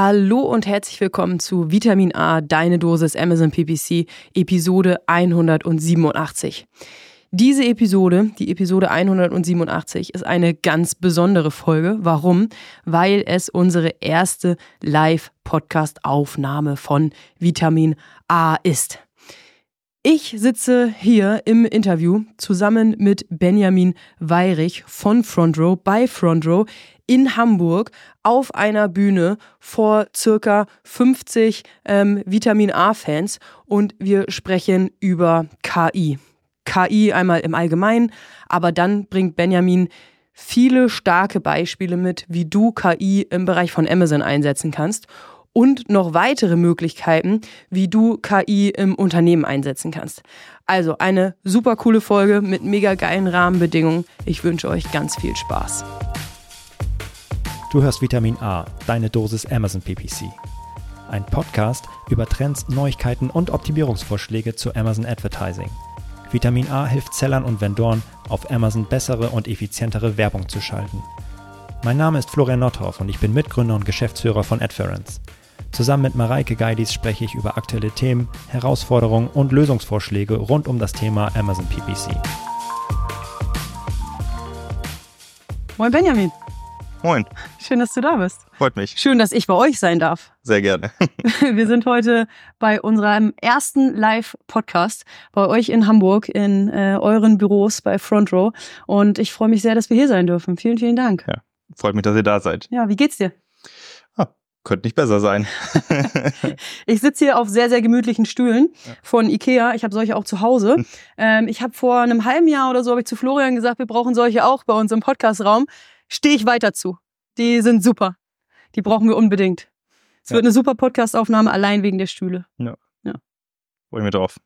Hallo und herzlich willkommen zu Vitamin A, deine Dosis Amazon PPC, Episode 187. Diese Episode, die Episode 187, ist eine ganz besondere Folge. Warum? Weil es unsere erste Live-Podcast-Aufnahme von Vitamin A ist. Ich sitze hier im Interview zusammen mit Benjamin Weirich von Front Row bei Front Row in Hamburg auf einer Bühne vor circa 50 ähm, Vitamin A-Fans und wir sprechen über KI. KI einmal im Allgemeinen, aber dann bringt Benjamin viele starke Beispiele mit, wie du KI im Bereich von Amazon einsetzen kannst und noch weitere Möglichkeiten, wie du KI im Unternehmen einsetzen kannst. Also eine super coole Folge mit mega geilen Rahmenbedingungen. Ich wünsche euch ganz viel Spaß. Du hörst Vitamin A, deine Dosis Amazon PPC. Ein Podcast über Trends, Neuigkeiten und Optimierungsvorschläge zu Amazon Advertising. Vitamin A hilft Sellern und Vendoren, auf Amazon bessere und effizientere Werbung zu schalten. Mein Name ist Florian Nothoff und ich bin Mitgründer und Geschäftsführer von Adference. Zusammen mit Mareike Geidis spreche ich über aktuelle Themen, Herausforderungen und Lösungsvorschläge rund um das Thema Amazon PPC. Moin Benjamin. Moin. Schön, dass du da bist. Freut mich. Schön, dass ich bei euch sein darf. Sehr gerne. Wir sind heute bei unserem ersten Live-Podcast bei euch in Hamburg in äh, euren Büros bei Front Row. Und ich freue mich sehr, dass wir hier sein dürfen. Vielen, vielen Dank. Ja, freut mich, dass ihr da seid. Ja, wie geht's dir? Könnte nicht besser sein. ich sitze hier auf sehr, sehr gemütlichen Stühlen von Ikea. Ich habe solche auch zu Hause. Ähm, ich habe vor einem halben Jahr oder so habe ich zu Florian gesagt, wir brauchen solche auch bei uns im Podcastraum stehe ich weiter zu. Die sind super. Die brauchen wir unbedingt. Es ja. wird eine super Podcast-Aufnahme allein wegen der Stühle. Ja. ja. Freue mich drauf.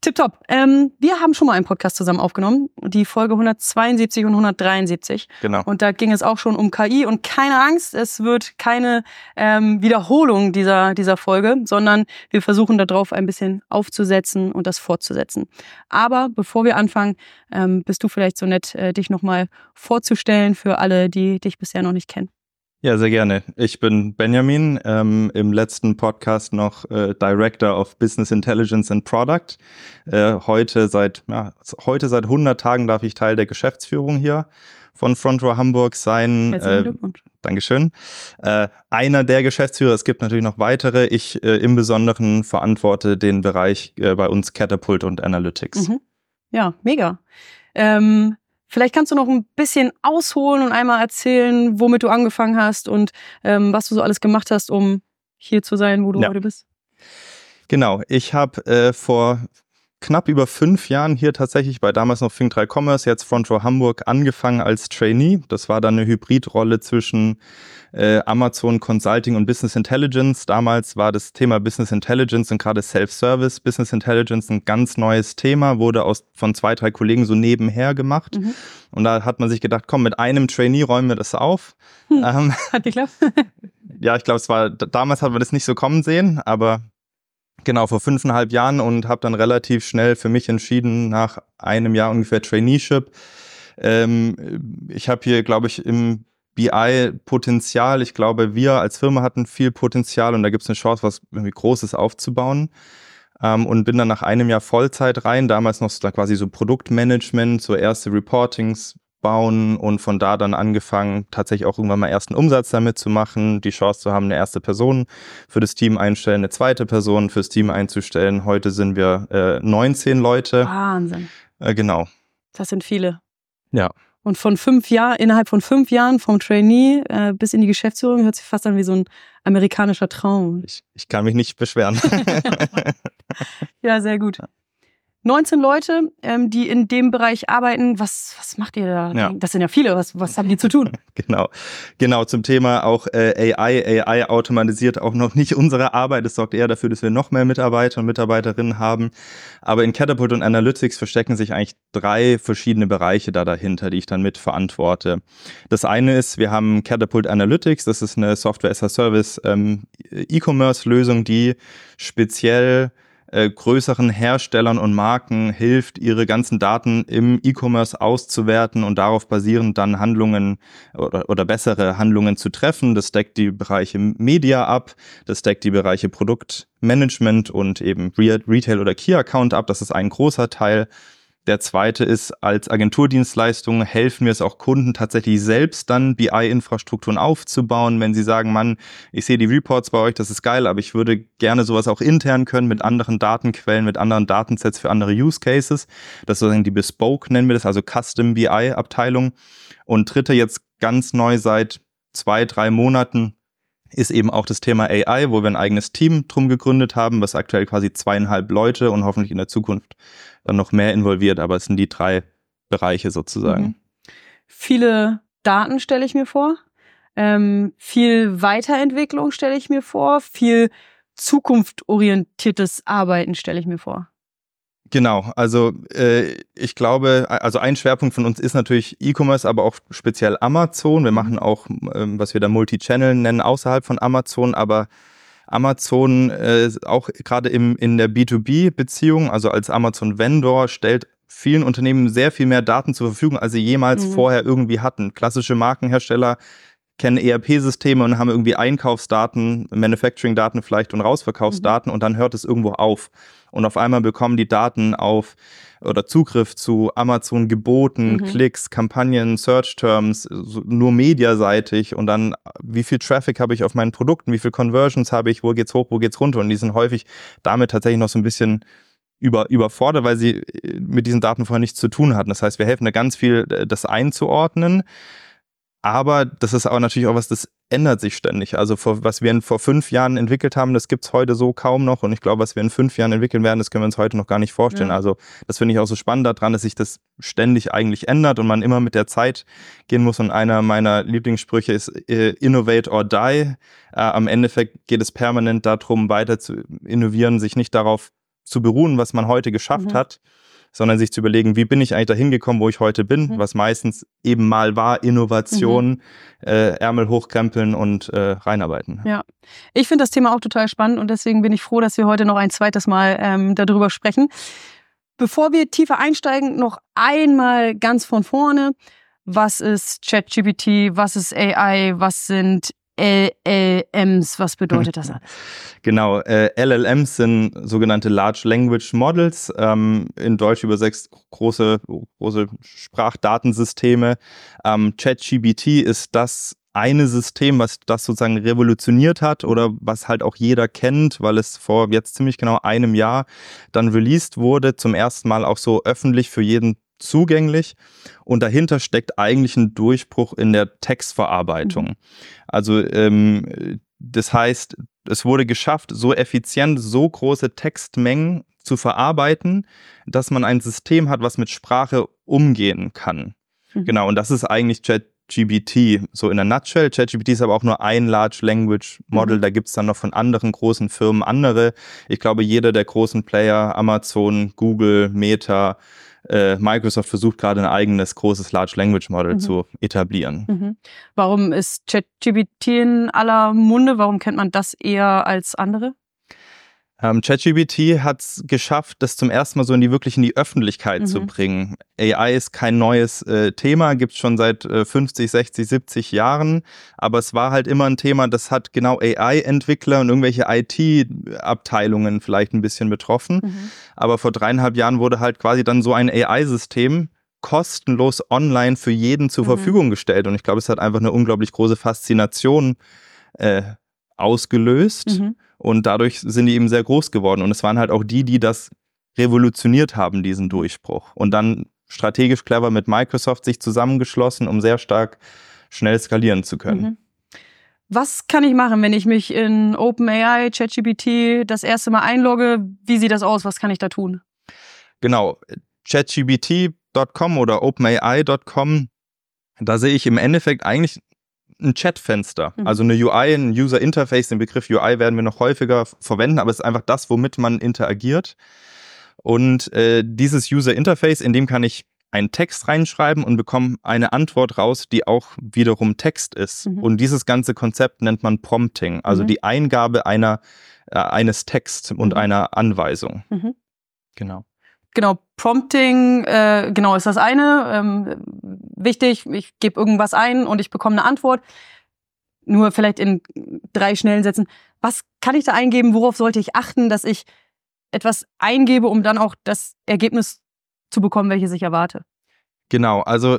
Tipptopp. Ähm, wir haben schon mal einen Podcast zusammen aufgenommen, die Folge 172 und 173. Genau. Und da ging es auch schon um KI und keine Angst, es wird keine ähm, Wiederholung dieser, dieser Folge, sondern wir versuchen darauf ein bisschen aufzusetzen und das fortzusetzen. Aber bevor wir anfangen, ähm, bist du vielleicht so nett, äh, dich nochmal vorzustellen für alle, die dich bisher noch nicht kennen. Ja, sehr gerne. Ich bin Benjamin, ähm, im letzten Podcast noch äh, Director of Business Intelligence and Product. Äh, heute seit ja, heute seit 100 Tagen darf ich Teil der Geschäftsführung hier von Front Row Hamburg sein. Herzlichen äh, Glückwunsch. Dankeschön. Äh, einer der Geschäftsführer, es gibt natürlich noch weitere. Ich äh, im Besonderen verantworte den Bereich äh, bei uns Catapult und Analytics. Mhm. Ja, mega. Ähm, Vielleicht kannst du noch ein bisschen ausholen und einmal erzählen, womit du angefangen hast und ähm, was du so alles gemacht hast, um hier zu sein, wo du ja. heute bist. Genau, ich habe äh, vor knapp über fünf Jahren hier tatsächlich bei damals noch Fink 3 Commerce, jetzt Front Row Hamburg, angefangen als Trainee. Das war dann eine Hybridrolle zwischen äh, Amazon Consulting und Business Intelligence. Damals war das Thema Business Intelligence und gerade Self-Service Business Intelligence ein ganz neues Thema, wurde aus, von zwei, drei Kollegen so nebenher gemacht. Mhm. Und da hat man sich gedacht, komm, mit einem Trainee räumen wir das auf. Hm. Ähm, hat geklappt? ja, ich glaube, es war, damals hat man das nicht so kommen sehen, aber Genau, vor fünfeinhalb Jahren und habe dann relativ schnell für mich entschieden, nach einem Jahr ungefähr Traineeship. Ähm, ich habe hier, glaube ich, im BI Potenzial. Ich glaube, wir als Firma hatten viel Potenzial und da gibt es eine Chance, was irgendwie Großes aufzubauen. Ähm, und bin dann nach einem Jahr Vollzeit rein, damals noch quasi so Produktmanagement, so erste Reportings, bauen und von da dann angefangen, tatsächlich auch irgendwann mal ersten Umsatz damit zu machen, die Chance zu haben, eine erste Person für das Team einstellen, eine zweite Person fürs Team einzustellen. Heute sind wir äh, 19 Leute. Wahnsinn. Äh, genau. Das sind viele. Ja. Und von fünf Jahren, innerhalb von fünf Jahren vom Trainee äh, bis in die Geschäftsführung hört sich fast an wie so ein amerikanischer Traum. Ich, ich kann mich nicht beschweren. ja, sehr gut. 19 Leute, ähm, die in dem Bereich arbeiten. Was, was macht ihr da? Ja. Das sind ja viele. Was, was haben die zu tun? genau. Genau, zum Thema auch äh, AI. AI automatisiert auch noch nicht unsere Arbeit. Es sorgt eher dafür, dass wir noch mehr Mitarbeiter und Mitarbeiterinnen haben. Aber in Catapult und Analytics verstecken sich eigentlich drei verschiedene Bereiche da dahinter, die ich dann mit verantworte. Das eine ist, wir haben Catapult Analytics. Das ist eine Software as a Service ähm, die speziell äh, größeren Herstellern und Marken hilft, ihre ganzen Daten im E-Commerce auszuwerten und darauf basierend dann Handlungen oder, oder bessere Handlungen zu treffen. Das deckt die Bereiche Media ab, das deckt die Bereiche Produktmanagement und eben Retail oder Key Account ab. Das ist ein großer Teil. Der zweite ist, als Agenturdienstleistung helfen wir es auch Kunden tatsächlich selbst dann BI-Infrastrukturen aufzubauen, wenn sie sagen, Mann, ich sehe die Reports bei euch, das ist geil, aber ich würde gerne sowas auch intern können mit anderen Datenquellen, mit anderen Datensets für andere Use Cases. Das ist sozusagen die Bespoke, nennen wir das, also Custom BI-Abteilung. Und dritte jetzt ganz neu seit zwei, drei Monaten ist eben auch das Thema AI, wo wir ein eigenes Team drum gegründet haben, was aktuell quasi zweieinhalb Leute und hoffentlich in der Zukunft dann noch mehr involviert, aber es sind die drei Bereiche sozusagen. Mhm. Viele Daten stelle ich mir vor, ähm, viel Weiterentwicklung stelle ich mir vor, viel zukunftorientiertes Arbeiten stelle ich mir vor. Genau, also äh, ich glaube, also ein Schwerpunkt von uns ist natürlich E-Commerce, aber auch speziell Amazon. Wir machen auch, ähm, was wir da Multi-Channel nennen, außerhalb von Amazon, aber Amazon äh, auch gerade in der B2B-Beziehung, also als Amazon-Vendor, stellt vielen Unternehmen sehr viel mehr Daten zur Verfügung, als sie jemals mhm. vorher irgendwie hatten. Klassische Markenhersteller kennen ERP-Systeme und haben irgendwie Einkaufsdaten, Manufacturing-Daten vielleicht und Rausverkaufsdaten mhm. und dann hört es irgendwo auf. Und auf einmal bekommen die Daten auf oder Zugriff zu Amazon geboten, mhm. Klicks, Kampagnen, Search Terms, nur mediaseitig und dann, wie viel Traffic habe ich auf meinen Produkten, wie viel Conversions habe ich, wo geht's hoch, wo geht's runter und die sind häufig damit tatsächlich noch so ein bisschen über, überfordert, weil sie äh, mit diesen Daten vorher nichts zu tun hatten. Das heißt, wir helfen da ganz viel, äh, das einzuordnen. Aber das ist aber natürlich auch was, das ändert sich ständig. Also vor, was wir vor fünf Jahren entwickelt haben, das gibt's heute so kaum noch. Und ich glaube, was wir in fünf Jahren entwickeln werden, das können wir uns heute noch gar nicht vorstellen. Ja. Also das finde ich auch so spannend daran, dass sich das ständig eigentlich ändert und man immer mit der Zeit gehen muss. Und einer meiner Lieblingssprüche ist äh, Innovate or Die. Äh, am Endeffekt geht es permanent darum, weiter zu innovieren, sich nicht darauf zu beruhen, was man heute geschafft mhm. hat, sondern sich zu überlegen, wie bin ich eigentlich dahin gekommen, wo ich heute bin, mhm. was meistens eben mal war, Innovation, mhm. äh, Ärmel hochkrempeln und äh, reinarbeiten. Ja, ich finde das Thema auch total spannend und deswegen bin ich froh, dass wir heute noch ein zweites Mal ähm, darüber sprechen. Bevor wir tiefer einsteigen, noch einmal ganz von vorne. Was ist ChatGPT? Was ist AI? Was sind LLMs, was bedeutet das alles? Genau, äh, LLMs sind sogenannte Large Language Models, ähm, in Deutsch übersetzt große, große Sprachdatensysteme. Ähm, ChatGPT ist das eine System, was das sozusagen revolutioniert hat oder was halt auch jeder kennt, weil es vor jetzt ziemlich genau einem Jahr dann released wurde, zum ersten Mal auch so öffentlich für jeden zugänglich und dahinter steckt eigentlich ein Durchbruch in der Textverarbeitung. Mhm. Also ähm, das heißt, es wurde geschafft, so effizient, so große Textmengen zu verarbeiten, dass man ein System hat, was mit Sprache umgehen kann. Mhm. Genau, und das ist eigentlich ChatGPT, so in der Nutshell. ChatGPT ist aber auch nur ein Large Language Model. Mhm. Da gibt es dann noch von anderen großen Firmen andere. Ich glaube, jeder der großen Player, Amazon, Google, Meta, äh, Microsoft versucht gerade ein eigenes großes Large Language Model mhm. zu etablieren. Mhm. Warum ist ChatGPT in aller Munde? Warum kennt man das eher als andere? Ähm, ChatGPT hat es geschafft, das zum ersten Mal so in die wirklich in die Öffentlichkeit mhm. zu bringen. AI ist kein neues äh, Thema, gibt es schon seit äh, 50, 60, 70 Jahren, aber es war halt immer ein Thema, das hat genau AI-Entwickler und irgendwelche IT-Abteilungen vielleicht ein bisschen betroffen. Mhm. Aber vor dreieinhalb Jahren wurde halt quasi dann so ein AI-System kostenlos online für jeden zur mhm. Verfügung gestellt. Und ich glaube, es hat einfach eine unglaublich große Faszination äh, ausgelöst. Mhm. Und dadurch sind die eben sehr groß geworden. Und es waren halt auch die, die das revolutioniert haben, diesen Durchbruch. Und dann strategisch clever mit Microsoft sich zusammengeschlossen, um sehr stark schnell skalieren zu können. Mhm. Was kann ich machen, wenn ich mich in OpenAI, ChatGPT das erste Mal einlogge? Wie sieht das aus? Was kann ich da tun? Genau, ChatGPT.com oder OpenAI.com, da sehe ich im Endeffekt eigentlich ein Chatfenster, mhm. also eine UI, ein User Interface. Den Begriff UI werden wir noch häufiger verwenden, aber es ist einfach das, womit man interagiert. Und äh, dieses User Interface, in dem kann ich einen Text reinschreiben und bekomme eine Antwort raus, die auch wiederum Text ist. Mhm. Und dieses ganze Konzept nennt man Prompting, also mhm. die Eingabe einer, äh, eines Texts und mhm. einer Anweisung. Mhm. Genau. Genau, Prompting, äh, genau ist das eine. Ähm, wichtig, ich gebe irgendwas ein und ich bekomme eine Antwort. Nur vielleicht in drei schnellen Sätzen. Was kann ich da eingeben? Worauf sollte ich achten, dass ich etwas eingebe, um dann auch das Ergebnis zu bekommen, welches ich erwarte? Genau, also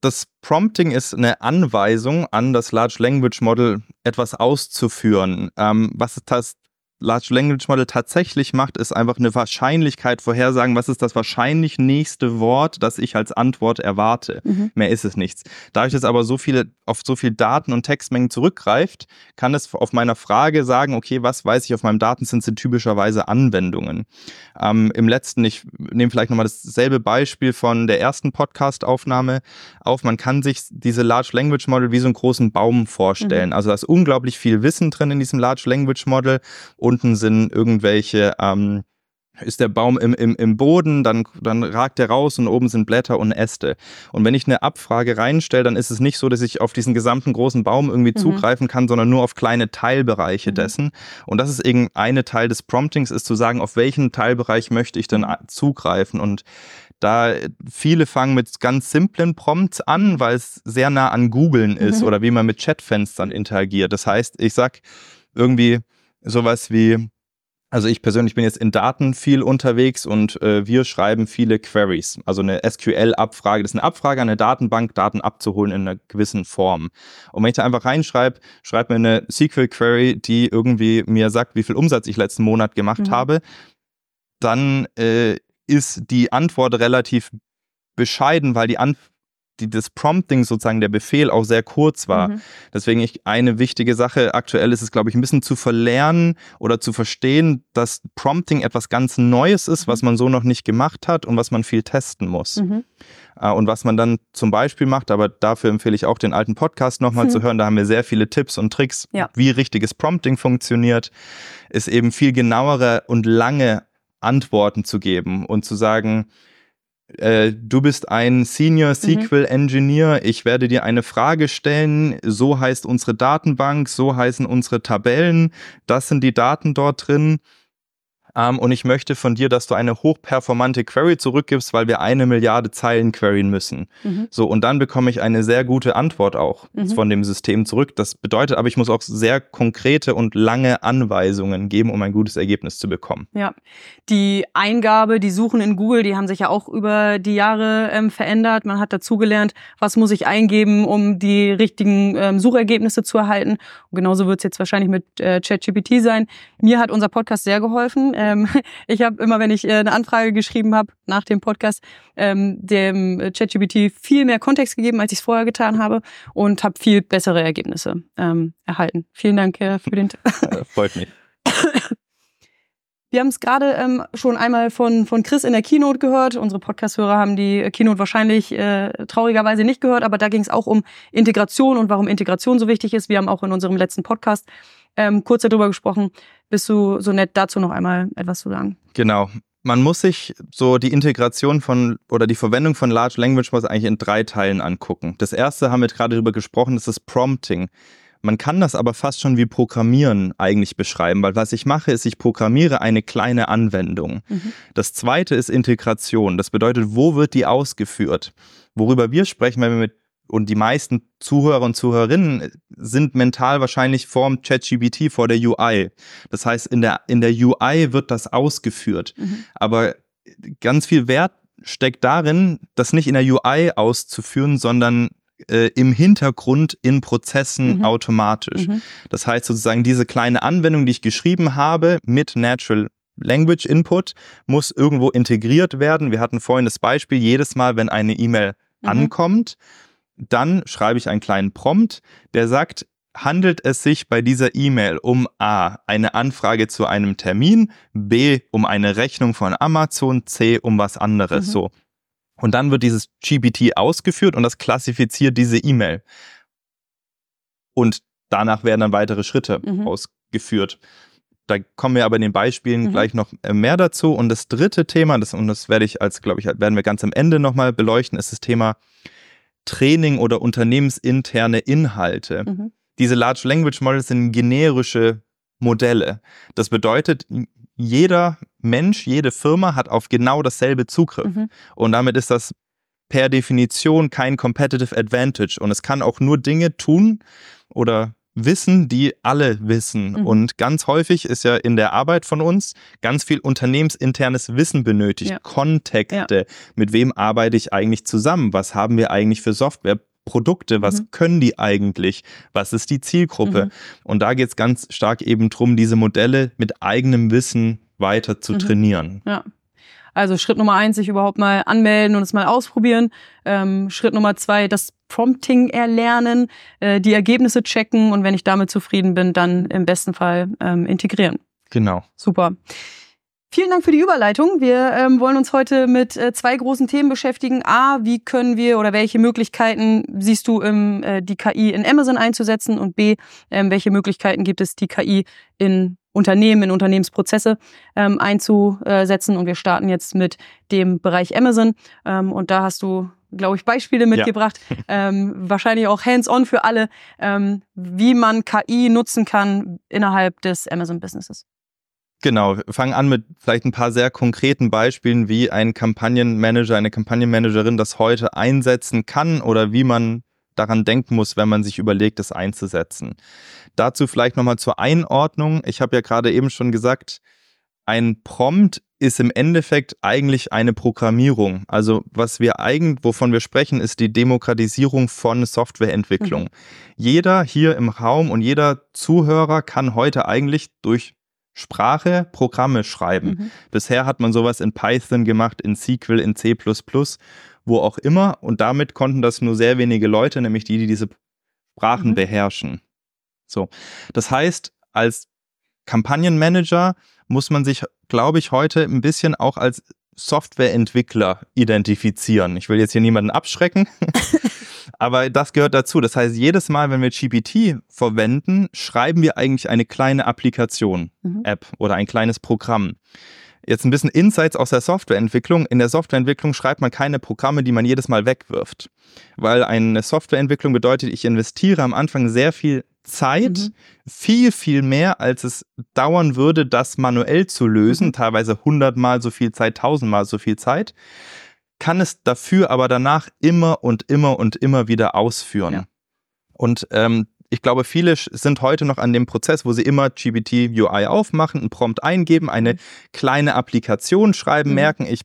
das Prompting ist eine Anweisung an das Large Language Model, etwas auszuführen. Ähm, was das Large Language Model tatsächlich macht, ist einfach eine Wahrscheinlichkeit vorhersagen, was ist das wahrscheinlich nächste Wort, das ich als Antwort erwarte. Mhm. Mehr ist es nichts. Dadurch, dass aber so viele, auf so viel Daten und Textmengen zurückgreift, kann es auf meiner Frage sagen, okay, was weiß ich auf meinem Datensinn sind typischerweise Anwendungen. Ähm, Im letzten, ich nehme vielleicht nochmal dasselbe Beispiel von der ersten Podcast-Aufnahme auf. Man kann sich diese Large Language Model wie so einen großen Baum vorstellen. Mhm. Also da ist unglaublich viel Wissen drin in diesem Large Language Model unten sind irgendwelche, ähm, ist der Baum im, im, im Boden, dann, dann ragt er raus und oben sind Blätter und Äste. Und wenn ich eine Abfrage reinstelle, dann ist es nicht so, dass ich auf diesen gesamten großen Baum irgendwie mhm. zugreifen kann, sondern nur auf kleine Teilbereiche mhm. dessen. Und das ist eben eine Teil des Promptings, ist zu sagen, auf welchen Teilbereich möchte ich denn zugreifen. Und da viele fangen mit ganz simplen Prompts an, weil es sehr nah an Googlen ist mhm. oder wie man mit Chatfenstern interagiert. Das heißt, ich sag irgendwie, sowas wie, also ich persönlich bin jetzt in Daten viel unterwegs und äh, wir schreiben viele Queries, also eine SQL-Abfrage. Das ist eine Abfrage an eine Datenbank, Daten abzuholen in einer gewissen Form. Und wenn ich da einfach reinschreibe, schreibe mir eine SQL-Query, die irgendwie mir sagt, wie viel Umsatz ich letzten Monat gemacht mhm. habe, dann äh, ist die Antwort relativ bescheiden, weil die Antwort die, das Prompting sozusagen, der Befehl auch sehr kurz war. Mhm. Deswegen ich, eine wichtige Sache aktuell ist es, glaube ich, ein bisschen zu verlernen oder zu verstehen, dass Prompting etwas ganz Neues ist, mhm. was man so noch nicht gemacht hat und was man viel testen muss. Mhm. Äh, und was man dann zum Beispiel macht, aber dafür empfehle ich auch den alten Podcast nochmal mhm. zu hören, da haben wir sehr viele Tipps und Tricks, ja. wie richtiges Prompting funktioniert, ist eben viel genauere und lange Antworten zu geben und zu sagen, äh, du bist ein Senior mhm. SQL Engineer, ich werde dir eine Frage stellen, so heißt unsere Datenbank, so heißen unsere Tabellen, das sind die Daten dort drin ähm, und ich möchte von dir, dass du eine hochperformante Query zurückgibst, weil wir eine Milliarde Zeilen queryen müssen. Mhm. So, und dann bekomme ich eine sehr gute Antwort auch mhm. von dem System zurück. Das bedeutet aber, ich muss auch sehr konkrete und lange Anweisungen geben, um ein gutes Ergebnis zu bekommen. Ja, die Eingabe, die Suchen in Google, die haben sich ja auch über die Jahre ähm, verändert. Man hat dazugelernt, was muss ich eingeben, um die richtigen ähm, Suchergebnisse zu erhalten. Und genauso wird es jetzt wahrscheinlich mit äh, ChatGPT sein. Mir hat unser Podcast sehr geholfen. Ähm, ich habe immer, wenn ich äh, eine Anfrage geschrieben habe nach dem Podcast, ähm, dem ChatGPT viel mehr Kontext gegeben, als ich es vorher getan habe und habe viel bessere Ergebnisse ähm, erhalten. Vielen Dank äh, für den. Freut mich. Wir haben es gerade ähm, schon einmal von, von Chris in der Keynote gehört. Unsere Podcast-Hörer haben die Keynote wahrscheinlich äh, traurigerweise nicht gehört, aber da ging es auch um Integration und warum Integration so wichtig ist. Wir haben auch in unserem letzten Podcast ähm, kurz darüber gesprochen. Bist du so nett, dazu noch einmal etwas zu sagen? Genau. Man muss sich so die Integration von oder die Verwendung von Large Language Models eigentlich in drei Teilen angucken. Das erste haben wir gerade darüber gesprochen, das ist Prompting. Man kann das aber fast schon wie Programmieren eigentlich beschreiben, weil was ich mache, ist, ich programmiere eine kleine Anwendung. Mhm. Das zweite ist Integration. Das bedeutet, wo wird die ausgeführt? Worüber wir sprechen, wenn wir mit und die meisten Zuhörer und Zuhörerinnen sind mental wahrscheinlich vorm ChatGPT, vor der UI. Das heißt, in der, in der UI wird das ausgeführt. Mhm. Aber ganz viel Wert steckt darin, das nicht in der UI auszuführen, sondern äh, im Hintergrund in Prozessen mhm. automatisch. Mhm. Das heißt sozusagen, diese kleine Anwendung, die ich geschrieben habe mit Natural Language Input, muss irgendwo integriert werden. Wir hatten vorhin das Beispiel, jedes Mal, wenn eine E-Mail mhm. ankommt, dann schreibe ich einen kleinen Prompt, der sagt, handelt es sich bei dieser E-Mail um A, eine Anfrage zu einem Termin, B, um eine Rechnung von Amazon, C, um was anderes, mhm. so. Und dann wird dieses GPT ausgeführt und das klassifiziert diese E-Mail. Und danach werden dann weitere Schritte mhm. ausgeführt. Da kommen wir aber in den Beispielen Mhm. gleich noch äh, mehr dazu. Und das dritte Thema, das, und das werde ich als, glaube ich, werden wir ganz am Ende nochmal beleuchten, ist das Thema Training oder unternehmensinterne Inhalte. Mhm. Diese Large Language Models sind generische Modelle. Das bedeutet, jeder Mensch, jede Firma hat auf genau dasselbe Zugriff. Mhm. Und damit ist das per Definition kein Competitive Advantage. Und es kann auch nur Dinge tun oder wissen, die alle wissen. Mhm. Und ganz häufig ist ja in der Arbeit von uns ganz viel unternehmensinternes Wissen benötigt. Ja. Kontexte. Mit wem arbeite ich eigentlich zusammen? Was haben wir eigentlich für Software? Produkte, was Mhm. können die eigentlich? Was ist die Zielgruppe? Mhm. Und da geht es ganz stark eben drum, diese Modelle mit eigenem Wissen weiter zu Mhm. trainieren. Ja. Also Schritt Nummer eins, sich überhaupt mal anmelden und es mal ausprobieren. Ähm, Schritt Nummer zwei, das Prompting erlernen, äh, die Ergebnisse checken und wenn ich damit zufrieden bin, dann im besten Fall ähm, integrieren. Genau. Super. Vielen Dank für die Überleitung. Wir ähm, wollen uns heute mit äh, zwei großen Themen beschäftigen. A, wie können wir oder welche Möglichkeiten siehst du, ähm, äh, die KI in Amazon einzusetzen? Und B, ähm, welche Möglichkeiten gibt es, die KI in Unternehmen, in Unternehmensprozesse ähm, einzusetzen? Und wir starten jetzt mit dem Bereich Amazon. Ähm, und da hast du, glaube ich, Beispiele mitgebracht. ähm, wahrscheinlich auch hands-on für alle, ähm, wie man KI nutzen kann innerhalb des Amazon-Businesses. Genau, wir fangen an mit vielleicht ein paar sehr konkreten Beispielen, wie ein Kampagnenmanager, eine Kampagnenmanagerin das heute einsetzen kann oder wie man daran denken muss, wenn man sich überlegt, das einzusetzen. Dazu vielleicht nochmal zur Einordnung. Ich habe ja gerade eben schon gesagt, ein Prompt ist im Endeffekt eigentlich eine Programmierung. Also was wir eigentlich, wovon wir sprechen, ist die Demokratisierung von Softwareentwicklung. Mhm. Jeder hier im Raum und jeder Zuhörer kann heute eigentlich durch Sprache Programme schreiben. Mhm. Bisher hat man sowas in Python gemacht, in SQL, in C++, wo auch immer. Und damit konnten das nur sehr wenige Leute, nämlich die, die diese Sprachen Mhm. beherrschen. So. Das heißt, als Kampagnenmanager muss man sich, glaube ich, heute ein bisschen auch als Softwareentwickler identifizieren. Ich will jetzt hier niemanden abschrecken, aber das gehört dazu. Das heißt, jedes Mal, wenn wir GPT verwenden, schreiben wir eigentlich eine kleine Applikation, Mhm. App oder ein kleines Programm. Jetzt ein bisschen Insights aus der Softwareentwicklung. In der Softwareentwicklung schreibt man keine Programme, die man jedes Mal wegwirft. Weil eine Softwareentwicklung bedeutet, ich investiere am Anfang sehr viel Zeit, Mhm. viel, viel mehr, als es dauern würde, das manuell zu lösen. Mhm. Teilweise hundertmal so viel Zeit, tausendmal so viel Zeit. Kann es dafür aber danach immer und immer und immer wieder ausführen. Ja. Und ähm, ich glaube, viele sind heute noch an dem Prozess, wo sie immer GPT UI aufmachen, einen Prompt eingeben, eine kleine Applikation schreiben, Mhm. merken, ich,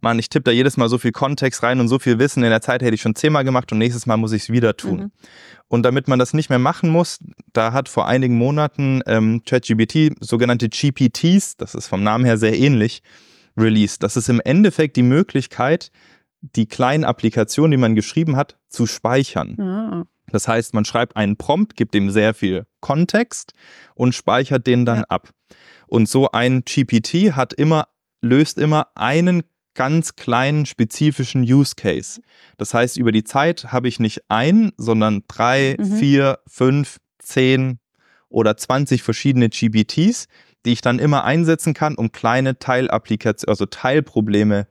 Mann, ich tippe da jedes Mal so viel Kontext rein und so viel Wissen in der Zeit hätte ich schon zehnmal gemacht und nächstes Mal muss ich es wieder tun. Mhm. Und damit man das nicht mehr machen muss, da hat vor einigen Monaten ähm, ChatGPT sogenannte GPTs, das ist vom Namen her sehr ähnlich, released. Das ist im Endeffekt die Möglichkeit, die kleinen Applikationen, die man geschrieben hat, zu speichern. Ah. Das heißt, man schreibt einen Prompt, gibt dem sehr viel Kontext und speichert den dann Ja. ab. Und so ein GPT hat immer, löst immer einen ganz kleinen spezifischen Use Case. Das heißt, über die Zeit habe ich nicht ein, sondern drei, Mhm. vier, fünf, zehn oder 20 verschiedene GPTs, die ich dann immer einsetzen kann, um kleine Teilapplikationen, also Teilprobleme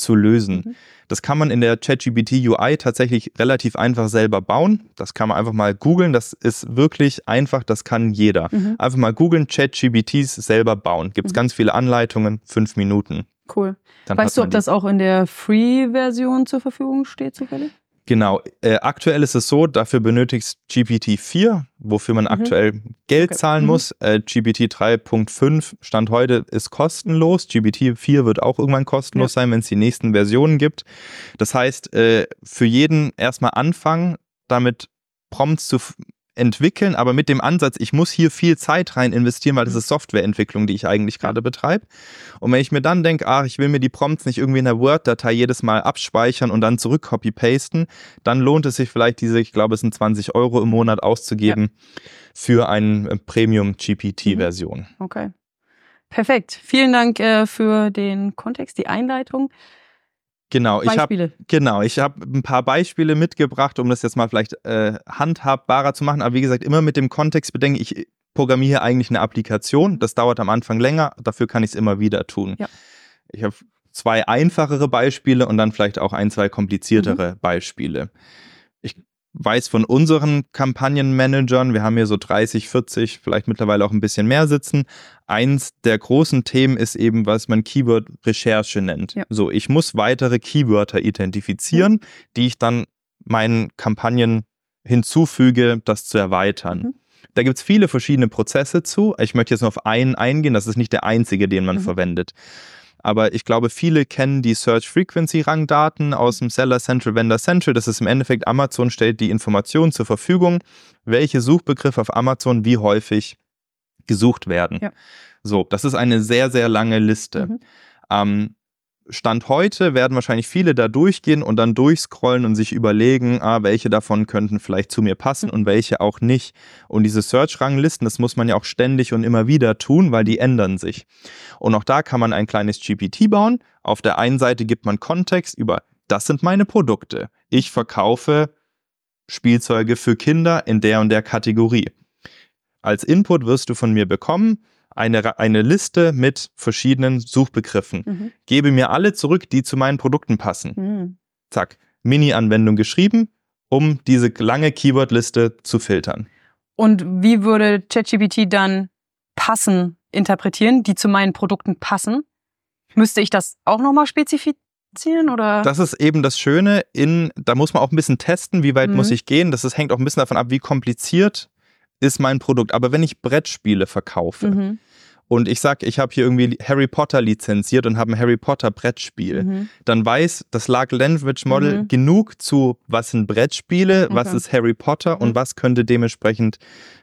zu lösen. Mhm. Das kann man in der ChatGPT UI tatsächlich relativ einfach selber bauen. Das kann man einfach mal googeln. Das ist wirklich einfach, das kann jeder. Mhm. Einfach mal googeln, ChatGPTs selber bauen. Gibt es Mhm. ganz viele Anleitungen, fünf Minuten. Cool. Dann weißt du, ob das auch in der Free-Version zur Verfügung steht zufällig? Genau. Äh, aktuell ist es so, dafür benötigst GPT-4, wofür man Mhm. aktuell Geld Okay. zahlen Mhm. muss. Äh, GPT 3.5 Stand heute ist kostenlos. GPT-4 wird auch irgendwann kostenlos sein, wenn es die nächsten Versionen gibt. Das heißt, äh, für jeden erstmal anfangen, damit Prompts zu entwickeln, aber mit dem Ansatz, ich muss hier viel Zeit rein investieren, weil das Mhm. ist Softwareentwicklung, die ich eigentlich gerade betreibe. Und wenn ich mir dann denke, ach, ich will mir die Prompts nicht irgendwie in der Word-Datei jedes Mal abspeichern und dann zurück copy-pasten, dann lohnt es sich vielleicht diese, ich glaube, es sind 20 Euro im Monat auszugeben für eine Premium-GPT-Version. Okay. Perfekt. Vielen Dank äh, für den Kontext, die Einleitung. Genau, ich habe genau, ich habe ein paar Beispiele mitgebracht, um das jetzt mal vielleicht äh, handhabbarer zu machen. Aber wie gesagt, immer mit dem Kontext bedenken, ich programmiere eigentlich eine Applikation. Das dauert am Anfang länger, dafür kann ich es immer wieder tun. Ja. Ich habe zwei einfachere Beispiele und dann vielleicht auch ein, zwei kompliziertere mhm. Beispiele. Ich weiß von unseren Kampagnenmanagern, wir haben hier so 30, 40, vielleicht mittlerweile auch ein bisschen mehr sitzen. Eins der großen Themen ist eben, was man Keyword-Recherche nennt. Ja. So, ich muss weitere Keywörter identifizieren, mhm. die ich dann meinen Kampagnen hinzufüge, das zu erweitern. Mhm. Da gibt es viele verschiedene Prozesse zu. Ich möchte jetzt nur auf einen eingehen, das ist nicht der einzige, den man mhm. verwendet. Aber ich glaube, viele kennen die Search Frequency Rangdaten aus dem Seller Central Vendor Central. Das ist im Endeffekt, Amazon stellt die Informationen zur Verfügung, welche Suchbegriffe auf Amazon wie häufig gesucht werden. Ja. So, das ist eine sehr, sehr lange Liste. Mhm. Ähm, Stand heute werden wahrscheinlich viele da durchgehen und dann durchscrollen und sich überlegen, ah, welche davon könnten vielleicht zu mir passen und welche auch nicht. Und diese Search-Ranglisten, das muss man ja auch ständig und immer wieder tun, weil die ändern sich. Und auch da kann man ein kleines GPT bauen. Auf der einen Seite gibt man Kontext über, das sind meine Produkte. Ich verkaufe Spielzeuge für Kinder in der und der Kategorie. Als Input wirst du von mir bekommen, eine, eine Liste mit verschiedenen Suchbegriffen. Mhm. Gebe mir alle zurück, die zu meinen Produkten passen. Mhm. Zack, Mini-Anwendung geschrieben, um diese lange Keyword-Liste zu filtern. Und wie würde ChatGPT dann passen interpretieren, die zu meinen Produkten passen? Müsste ich das auch nochmal spezifizieren oder? Das ist eben das Schöne in, da muss man auch ein bisschen testen, wie weit mhm. muss ich gehen. Das ist, hängt auch ein bisschen davon ab, wie kompliziert ist mein Produkt. Aber wenn ich Brettspiele verkaufe mhm. und ich sage, ich habe hier irgendwie Harry Potter lizenziert und habe ein Harry Potter Brettspiel, mhm. dann weiß das Large Language Model mhm. genug zu, was sind Brettspiele, okay. was ist Harry Potter und mhm. was könnte dementsprechend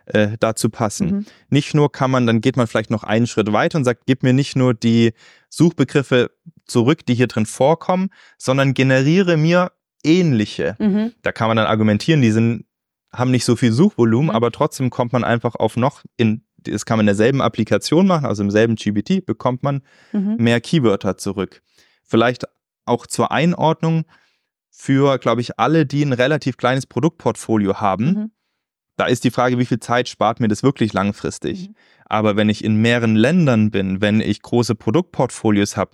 äh, dazu passen. Mhm. Nicht nur kann man, dann geht man vielleicht noch einen Schritt weiter und sagt, gib mir nicht nur die Suchbegriffe zurück, die hier drin vorkommen, sondern generiere mir ähnliche. Mhm. Da kann man dann argumentieren, die sind haben nicht so viel Suchvolumen, mhm. aber trotzdem kommt man einfach auf noch in das kann man in derselben Applikation machen, also im selben GBT bekommt man mhm. mehr Keywörter zurück. Vielleicht auch zur Einordnung für, glaube ich, alle, die ein relativ kleines Produktportfolio haben. Mhm. Da ist die Frage, wie viel Zeit spart mir das wirklich langfristig. Mhm. Aber wenn ich in mehreren Ländern bin, wenn ich große Produktportfolios habe,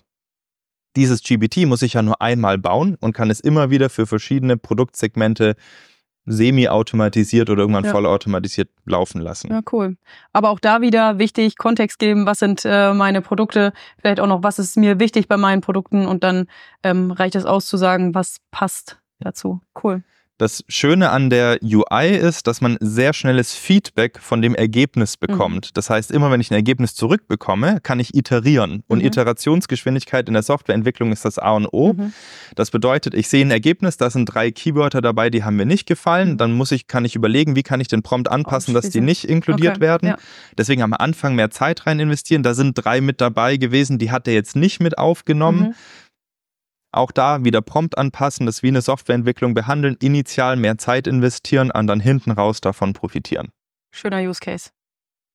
dieses GBT muss ich ja nur einmal bauen und kann es immer wieder für verschiedene Produktsegmente semi-automatisiert oder irgendwann ja. vollautomatisiert laufen lassen. Ja, cool. Aber auch da wieder wichtig, Kontext geben, was sind äh, meine Produkte, vielleicht auch noch, was ist mir wichtig bei meinen Produkten und dann ähm, reicht es aus zu sagen, was passt dazu. Cool. Das Schöne an der UI ist, dass man sehr schnelles Feedback von dem Ergebnis mhm. bekommt. Mhm. Das heißt, immer wenn ich ein Ergebnis zurückbekomme, kann ich iterieren. Und mhm. Iterationsgeschwindigkeit in der Softwareentwicklung ist das A und O. Mhm. Das bedeutet, ich sehe ein Ergebnis, da sind drei Keywörter dabei, die haben mir nicht gefallen. Mhm. Dann muss ich, kann ich überlegen, wie kann ich den Prompt anpassen, dass die nicht inkludiert okay. werden. Ja. Deswegen am Anfang mehr Zeit rein investieren. Da sind drei mit dabei gewesen, die hat er jetzt nicht mit aufgenommen. Auch da wieder prompt anpassen, das wie eine Softwareentwicklung behandeln, initial mehr Zeit investieren und dann hinten raus davon profitieren. Schöner Use Case.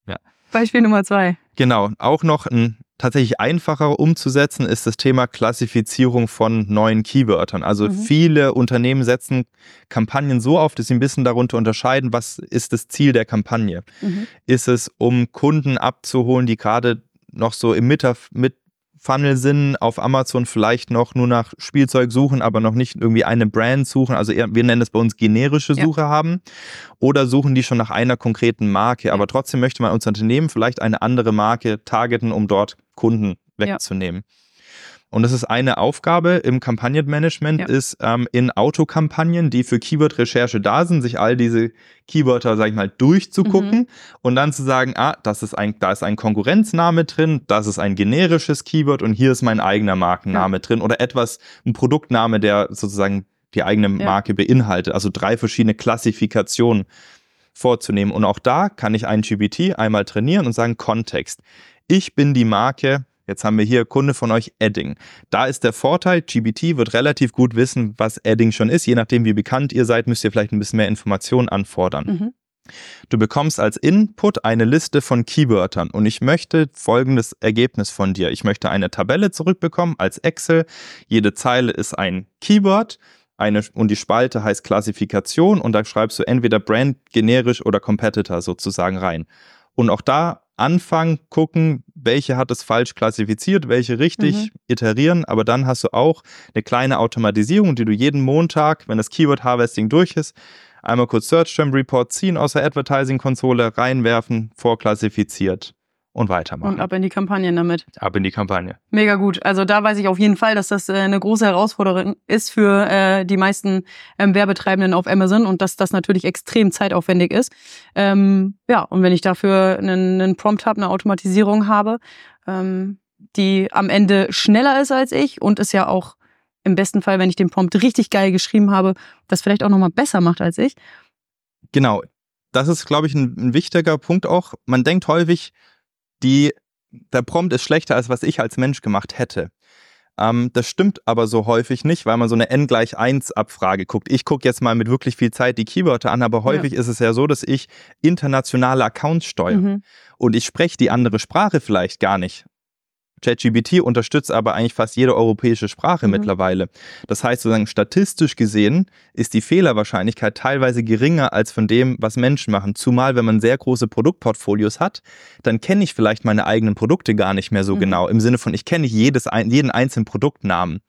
Ja. Beispiel Nummer zwei. Genau. Auch noch ein tatsächlich einfacher umzusetzen ist das Thema Klassifizierung von neuen Keywörtern. Also mhm. viele Unternehmen setzen Kampagnen so auf, dass sie ein bisschen darunter unterscheiden, was ist das Ziel der Kampagne. Mhm. Ist es, um Kunden abzuholen, die gerade noch so im Mit Funnel sind, auf Amazon vielleicht noch nur nach Spielzeug suchen, aber noch nicht irgendwie eine Brand suchen, also eher, wir nennen es bei uns generische Suche ja. haben, oder suchen die schon nach einer konkreten Marke, aber trotzdem möchte man als Unternehmen vielleicht eine andere Marke targeten, um dort Kunden wegzunehmen. Ja. Und das ist eine Aufgabe im Kampagnenmanagement, ja. ist ähm, in Autokampagnen, die für Keyword-Recherche da sind, sich all diese Keywörter, sag ich mal, durchzugucken mhm. und dann zu sagen, ah, das ist ein, da ist ein Konkurrenzname drin, das ist ein generisches Keyword und hier ist mein eigener Markenname ja. drin oder etwas, ein Produktname, der sozusagen die eigene Marke ja. beinhaltet. Also drei verschiedene Klassifikationen vorzunehmen. Und auch da kann ich einen GBT einmal trainieren und sagen, Kontext. Ich bin die Marke Jetzt haben wir hier Kunde von euch Edding. Da ist der Vorteil, GBT wird relativ gut wissen, was Edding schon ist. Je nachdem, wie bekannt ihr seid, müsst ihr vielleicht ein bisschen mehr Informationen anfordern. Mhm. Du bekommst als Input eine Liste von Keywörtern und ich möchte folgendes Ergebnis von dir. Ich möchte eine Tabelle zurückbekommen als Excel. Jede Zeile ist ein Keyword. Eine, und die Spalte heißt Klassifikation und da schreibst du entweder Brand, generisch oder Competitor sozusagen rein. Und auch da anfangen, gucken, welche hat es falsch klassifiziert, welche richtig, mhm. iterieren, aber dann hast du auch eine kleine Automatisierung, die du jeden Montag, wenn das Keyword Harvesting durch ist, einmal kurz Search Term Report ziehen aus der Advertising Konsole, reinwerfen, vorklassifiziert und weitermachen. Und ab in die Kampagnen damit. Ab in die Kampagne. Mega gut. Also da weiß ich auf jeden Fall, dass das äh, eine große Herausforderung ist für äh, die meisten ähm, Werbetreibenden auf Amazon und dass das natürlich extrem zeitaufwendig ist. Ähm, ja, und wenn ich dafür einen, einen Prompt habe, eine Automatisierung habe, ähm, die am Ende schneller ist als ich und es ja auch im besten Fall, wenn ich den Prompt richtig geil geschrieben habe, das vielleicht auch nochmal besser macht als ich. Genau. Das ist, glaube ich, ein, ein wichtiger Punkt auch. Man denkt häufig, die, der Prompt ist schlechter, als was ich als Mensch gemacht hätte. Ähm, das stimmt aber so häufig nicht, weil man so eine n gleich 1 Abfrage guckt. Ich gucke jetzt mal mit wirklich viel Zeit die Keywörter an, aber häufig ja. ist es ja so, dass ich internationale Accounts steuere. Mhm. Und ich spreche die andere Sprache vielleicht gar nicht. ChatGPT unterstützt aber eigentlich fast jede europäische Sprache mhm. mittlerweile. Das heißt, sozusagen statistisch gesehen ist die Fehlerwahrscheinlichkeit teilweise geringer als von dem, was Menschen machen. Zumal, wenn man sehr große Produktportfolios hat, dann kenne ich vielleicht meine eigenen Produkte gar nicht mehr so mhm. genau. Im Sinne von, ich kenne nicht jedes, jeden einzelnen Produktnamen.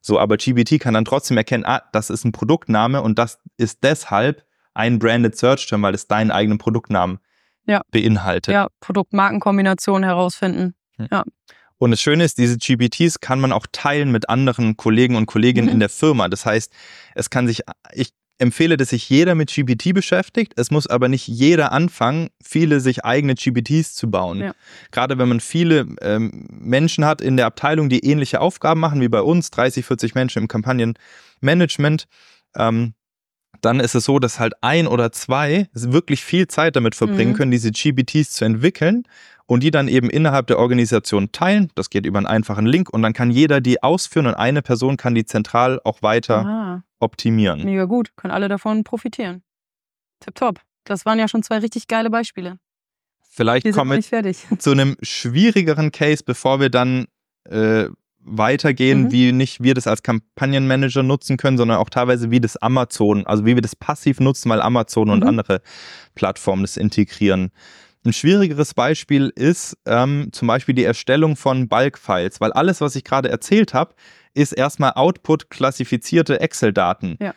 So, aber GPT kann dann trotzdem erkennen, ah, das ist ein Produktname und das ist deshalb ein Branded Search Term, weil es deinen eigenen Produktnamen ja. beinhaltet. Ja, Produkt-Markenkombination herausfinden. Hm. Ja. Und das Schöne ist, diese GPTs kann man auch teilen mit anderen Kollegen und Kolleginnen mhm. in der Firma. Das heißt, es kann sich, ich empfehle, dass sich jeder mit GPT beschäftigt. Es muss aber nicht jeder anfangen, viele sich eigene GPTs zu bauen. Ja. Gerade wenn man viele ähm, Menschen hat in der Abteilung, die ähnliche Aufgaben machen wie bei uns, 30, 40 Menschen im Kampagnenmanagement, ähm, dann ist es so, dass halt ein oder zwei wirklich viel Zeit damit verbringen mhm. können, diese GPTs zu entwickeln und die dann eben innerhalb der Organisation teilen. Das geht über einen einfachen Link und dann kann jeder die ausführen und eine Person kann die zentral auch weiter Aha. optimieren. Mega gut, können alle davon profitieren. Tipptopp. Das waren ja schon zwei richtig geile Beispiele. Vielleicht wir kommen wir zu einem schwierigeren Case, bevor wir dann äh, weitergehen, mhm. wie nicht wir das als Kampagnenmanager nutzen können, sondern auch teilweise wie das Amazon, also wie wir das passiv nutzen, weil Amazon mhm. und andere Plattformen das integrieren. Ein schwierigeres Beispiel ist ähm, zum Beispiel die Erstellung von Bulk-Files, weil alles, was ich gerade erzählt habe, ist erstmal Output-klassifizierte Excel-Daten. Ja.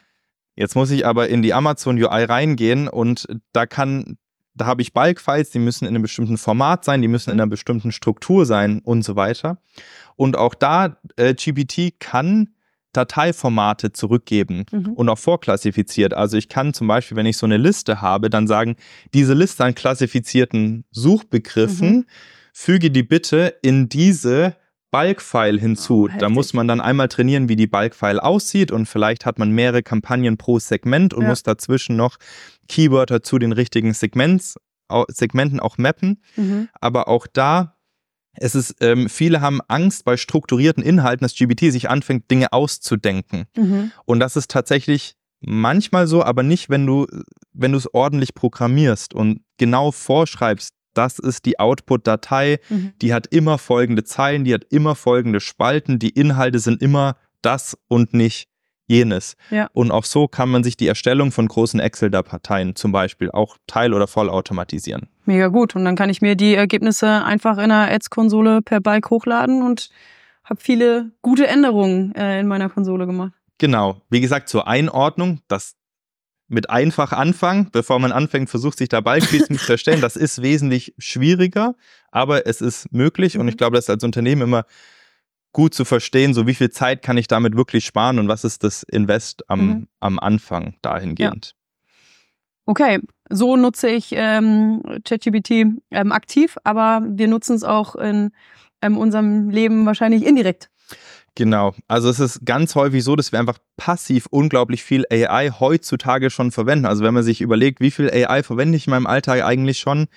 Jetzt muss ich aber in die Amazon UI reingehen und da kann, da habe ich Bulk-Files, die müssen in einem bestimmten Format sein, die müssen in einer bestimmten Struktur sein und so weiter. Und auch da, äh, GPT kann Dateiformate zurückgeben mhm. und auch vorklassifiziert. Also ich kann zum Beispiel, wenn ich so eine Liste habe, dann sagen, diese Liste an klassifizierten Suchbegriffen, mhm. füge die bitte in diese Bulk-File hinzu. Oh, da muss man dann einmal trainieren, wie die Bulk-File aussieht und vielleicht hat man mehrere Kampagnen pro Segment und ja. muss dazwischen noch Keywörter zu den richtigen Segments, Segmenten auch mappen. Mhm. Aber auch da es ist, ähm, viele haben Angst bei strukturierten Inhalten, dass GBT sich anfängt, Dinge auszudenken. Mhm. Und das ist tatsächlich manchmal so, aber nicht, wenn du, wenn du es ordentlich programmierst und genau vorschreibst, das ist die Output-Datei, mhm. die hat immer folgende Zeilen, die hat immer folgende Spalten, die Inhalte sind immer das und nicht jenes. Ja. Und auch so kann man sich die Erstellung von großen Excel-Dateien zum Beispiel auch teil- oder vollautomatisieren. Mega gut. Und dann kann ich mir die Ergebnisse einfach in der Ads-Konsole per Bike hochladen und habe viele gute Änderungen äh, in meiner Konsole gemacht. Genau. Wie gesagt, zur Einordnung, das mit einfach anfangen, bevor man anfängt, versucht sich da Balkfließen zu erstellen. Das ist wesentlich schwieriger, aber es ist möglich und ich mhm. glaube, das ist als Unternehmen immer gut zu verstehen, so wie viel Zeit kann ich damit wirklich sparen und was ist das Invest am, mhm. am Anfang dahingehend. Ja. Okay, so nutze ich ähm, ChatGPT ähm, aktiv, aber wir nutzen es auch in ähm, unserem Leben wahrscheinlich indirekt. Genau, also es ist ganz häufig so, dass wir einfach passiv unglaublich viel AI heutzutage schon verwenden. Also wenn man sich überlegt, wie viel AI verwende ich in meinem Alltag eigentlich schon,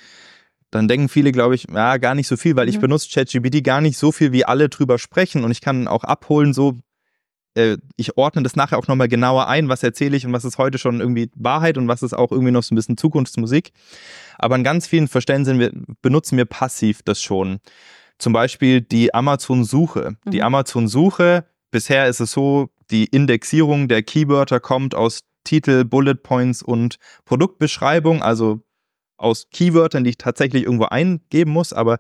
dann denken viele, glaube ich, ja, gar nicht so viel, weil mhm. ich benutze ChatGPT gar nicht so viel, wie alle drüber sprechen und ich kann auch abholen, so, äh, ich ordne das nachher auch nochmal genauer ein, was erzähle ich und was ist heute schon irgendwie Wahrheit und was ist auch irgendwie noch so ein bisschen Zukunftsmusik. Aber in ganz vielen Verständen wir, benutzen wir passiv das schon. Zum Beispiel die Amazon-Suche. Mhm. Die Amazon-Suche, bisher ist es so, die Indexierung der Keywörter kommt aus Titel, Bullet Points und Produktbeschreibung, also aus Keywörtern, die ich tatsächlich irgendwo eingeben muss, aber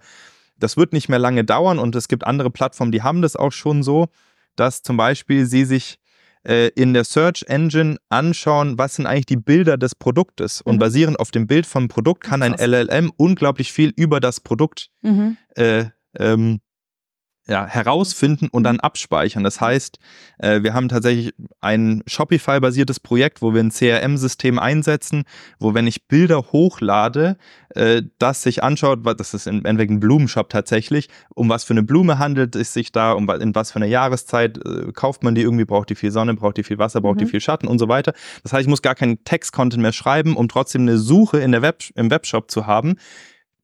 das wird nicht mehr lange dauern und es gibt andere Plattformen, die haben das auch schon so, dass zum Beispiel sie sich äh, in der Search Engine anschauen, was sind eigentlich die Bilder des Produktes. Und mhm. basierend auf dem Bild vom Produkt kann ein LLM unglaublich viel über das Produkt mhm. äh, ähm, ja, herausfinden und dann mhm. abspeichern. Das heißt, äh, wir haben tatsächlich ein Shopify-basiertes Projekt, wo wir ein CRM-System einsetzen, wo wenn ich Bilder hochlade, äh, das sich anschaut, das ist im Endeffekt ein Blumenshop tatsächlich, um was für eine Blume handelt es sich da, um in was für eine Jahreszeit äh, kauft man die irgendwie, braucht die viel Sonne, braucht die viel Wasser, braucht mhm. die viel Schatten und so weiter. Das heißt, ich muss gar keinen Text-Content mehr schreiben, um trotzdem eine Suche in der Web, im Webshop zu haben,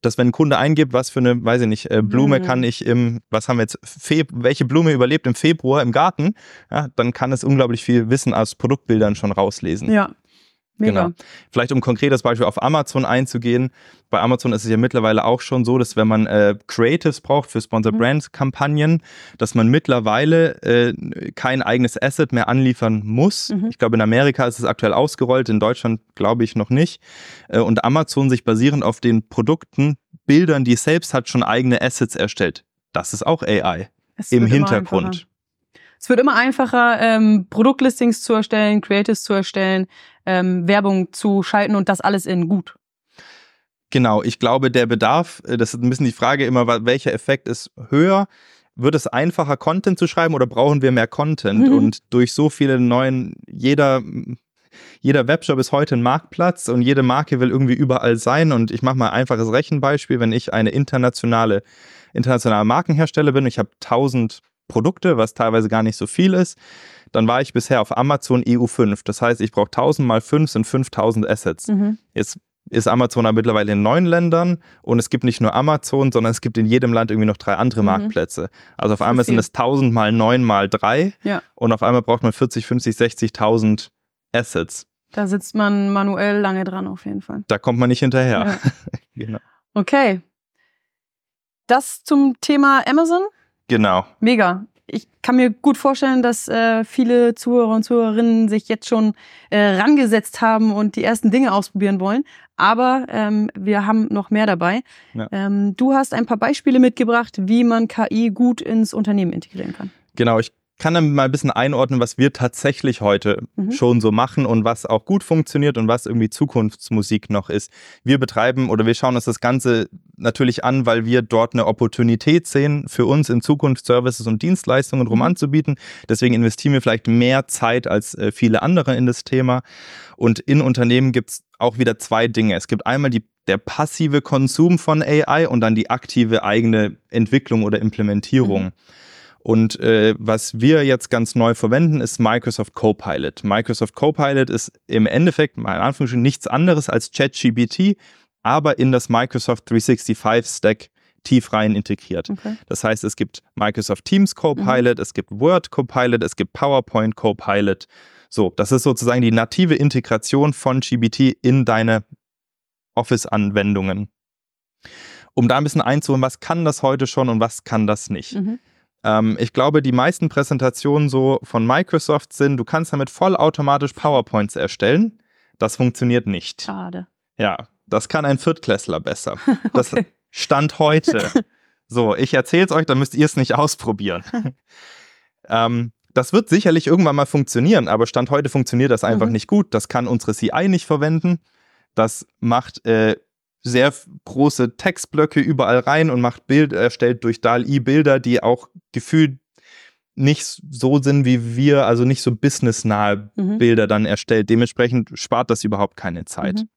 dass wenn ein Kunde eingibt, was für eine, weiß ich nicht, äh, Blume mhm. kann ich im, was haben wir jetzt, Fe welche Blume überlebt im Februar im Garten, ja, dann kann es unglaublich viel Wissen aus Produktbildern schon rauslesen. Ja. Mega. Genau. Vielleicht um konkretes Beispiel auf Amazon einzugehen. Bei Amazon ist es ja mittlerweile auch schon so, dass wenn man äh, Creatives braucht für Sponsor Brand Kampagnen, dass man mittlerweile äh, kein eigenes Asset mehr anliefern muss. Mhm. Ich glaube, in Amerika ist es aktuell ausgerollt, in Deutschland glaube ich noch nicht. Äh, und Amazon sich basierend auf den Produkten, Bildern, die es selbst hat, schon eigene Assets erstellt. Das ist auch AI im Hintergrund. Es wird immer einfacher, ähm, Produktlistings zu erstellen, Creatives zu erstellen, ähm, Werbung zu schalten und das alles in gut. Genau, ich glaube, der Bedarf, äh, das ist ein bisschen die Frage immer, welcher Effekt ist höher? Wird es einfacher, Content zu schreiben oder brauchen wir mehr Content? Mhm. Und durch so viele neuen, jeder, jeder Webshop ist heute ein Marktplatz und jede Marke will irgendwie überall sein. Und ich mache mal ein einfaches Rechenbeispiel, wenn ich eine internationale, internationale Markenhersteller bin, ich habe 1000 Produkte, was teilweise gar nicht so viel ist, dann war ich bisher auf Amazon EU5. Das heißt, ich brauche 1000 mal 5 sind 5000 Assets. Mhm. Jetzt ist Amazon mittlerweile in neun Ländern und es gibt nicht nur Amazon, sondern es gibt in jedem Land irgendwie noch drei andere mhm. Marktplätze. Also auf einmal sind es 1000 mal 9 mal 3 ja. und auf einmal braucht man 40, 50, 60.000 Assets. Da sitzt man manuell lange dran auf jeden Fall. Da kommt man nicht hinterher. Ja. genau. Okay. Das zum Thema Amazon. Genau. Mega. Ich kann mir gut vorstellen, dass äh, viele Zuhörer und Zuhörerinnen sich jetzt schon äh, rangesetzt haben und die ersten Dinge ausprobieren wollen. Aber ähm, wir haben noch mehr dabei. Ja. Ähm, du hast ein paar Beispiele mitgebracht, wie man KI gut ins Unternehmen integrieren kann. Genau, ich kann dann mal ein bisschen einordnen, was wir tatsächlich heute mhm. schon so machen und was auch gut funktioniert und was irgendwie Zukunftsmusik noch ist. Wir betreiben oder wir schauen uns das Ganze natürlich an, weil wir dort eine Opportunität sehen, für uns in Zukunft Services und Dienstleistungen rum mhm. anzubieten. Deswegen investieren wir vielleicht mehr Zeit als äh, viele andere in das Thema. Und in Unternehmen gibt es auch wieder zwei Dinge. Es gibt einmal die der passive Konsum von AI und dann die aktive eigene Entwicklung oder Implementierung. Mhm. Und äh, was wir jetzt ganz neu verwenden, ist Microsoft Copilot. Microsoft Copilot ist im Endeffekt, mal in Anführungsstrichen, nichts anderes als ChatGPT, aber in das Microsoft 365 Stack tief rein integriert. Okay. Das heißt, es gibt Microsoft Teams Copilot, mhm. es gibt Word Copilot, es gibt PowerPoint Copilot. So, das ist sozusagen die native Integration von GBT in deine Office-Anwendungen. Um da ein bisschen einzuholen, was kann das heute schon und was kann das nicht? Mhm. Ähm, ich glaube, die meisten Präsentationen so von Microsoft sind, du kannst damit vollautomatisch PowerPoints erstellen. Das funktioniert nicht. Schade. Ja, das kann ein Viertklässler besser. Das okay. stand heute. So, ich erzähle es euch, dann müsst ihr es nicht ausprobieren. ähm, das wird sicherlich irgendwann mal funktionieren, aber Stand heute funktioniert das einfach mhm. nicht gut. Das kann unsere CI nicht verwenden. Das macht äh, sehr große Textblöcke überall rein und macht Bild, erstellt durch DAL-I Bilder, die auch gefühlt nicht so sind wie wir, also nicht so businessnahe mhm. Bilder dann erstellt. Dementsprechend spart das überhaupt keine Zeit. Mhm.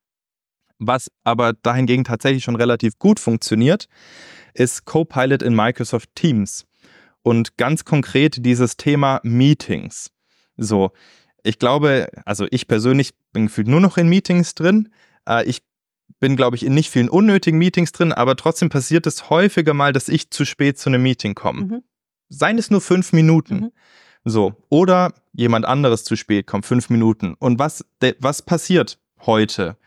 Was aber dahingegen tatsächlich schon relativ gut funktioniert, ist Copilot in Microsoft Teams. Und ganz konkret dieses Thema Meetings. So, ich glaube, also ich persönlich bin gefühlt nur noch in Meetings drin. Äh, ich bin, glaube ich, in nicht vielen unnötigen Meetings drin, aber trotzdem passiert es häufiger mal, dass ich zu spät zu einem Meeting komme. Mhm. Seien es nur fünf Minuten. Mhm. So. Oder jemand anderes zu spät kommt, fünf Minuten. Und was, was passiert heute?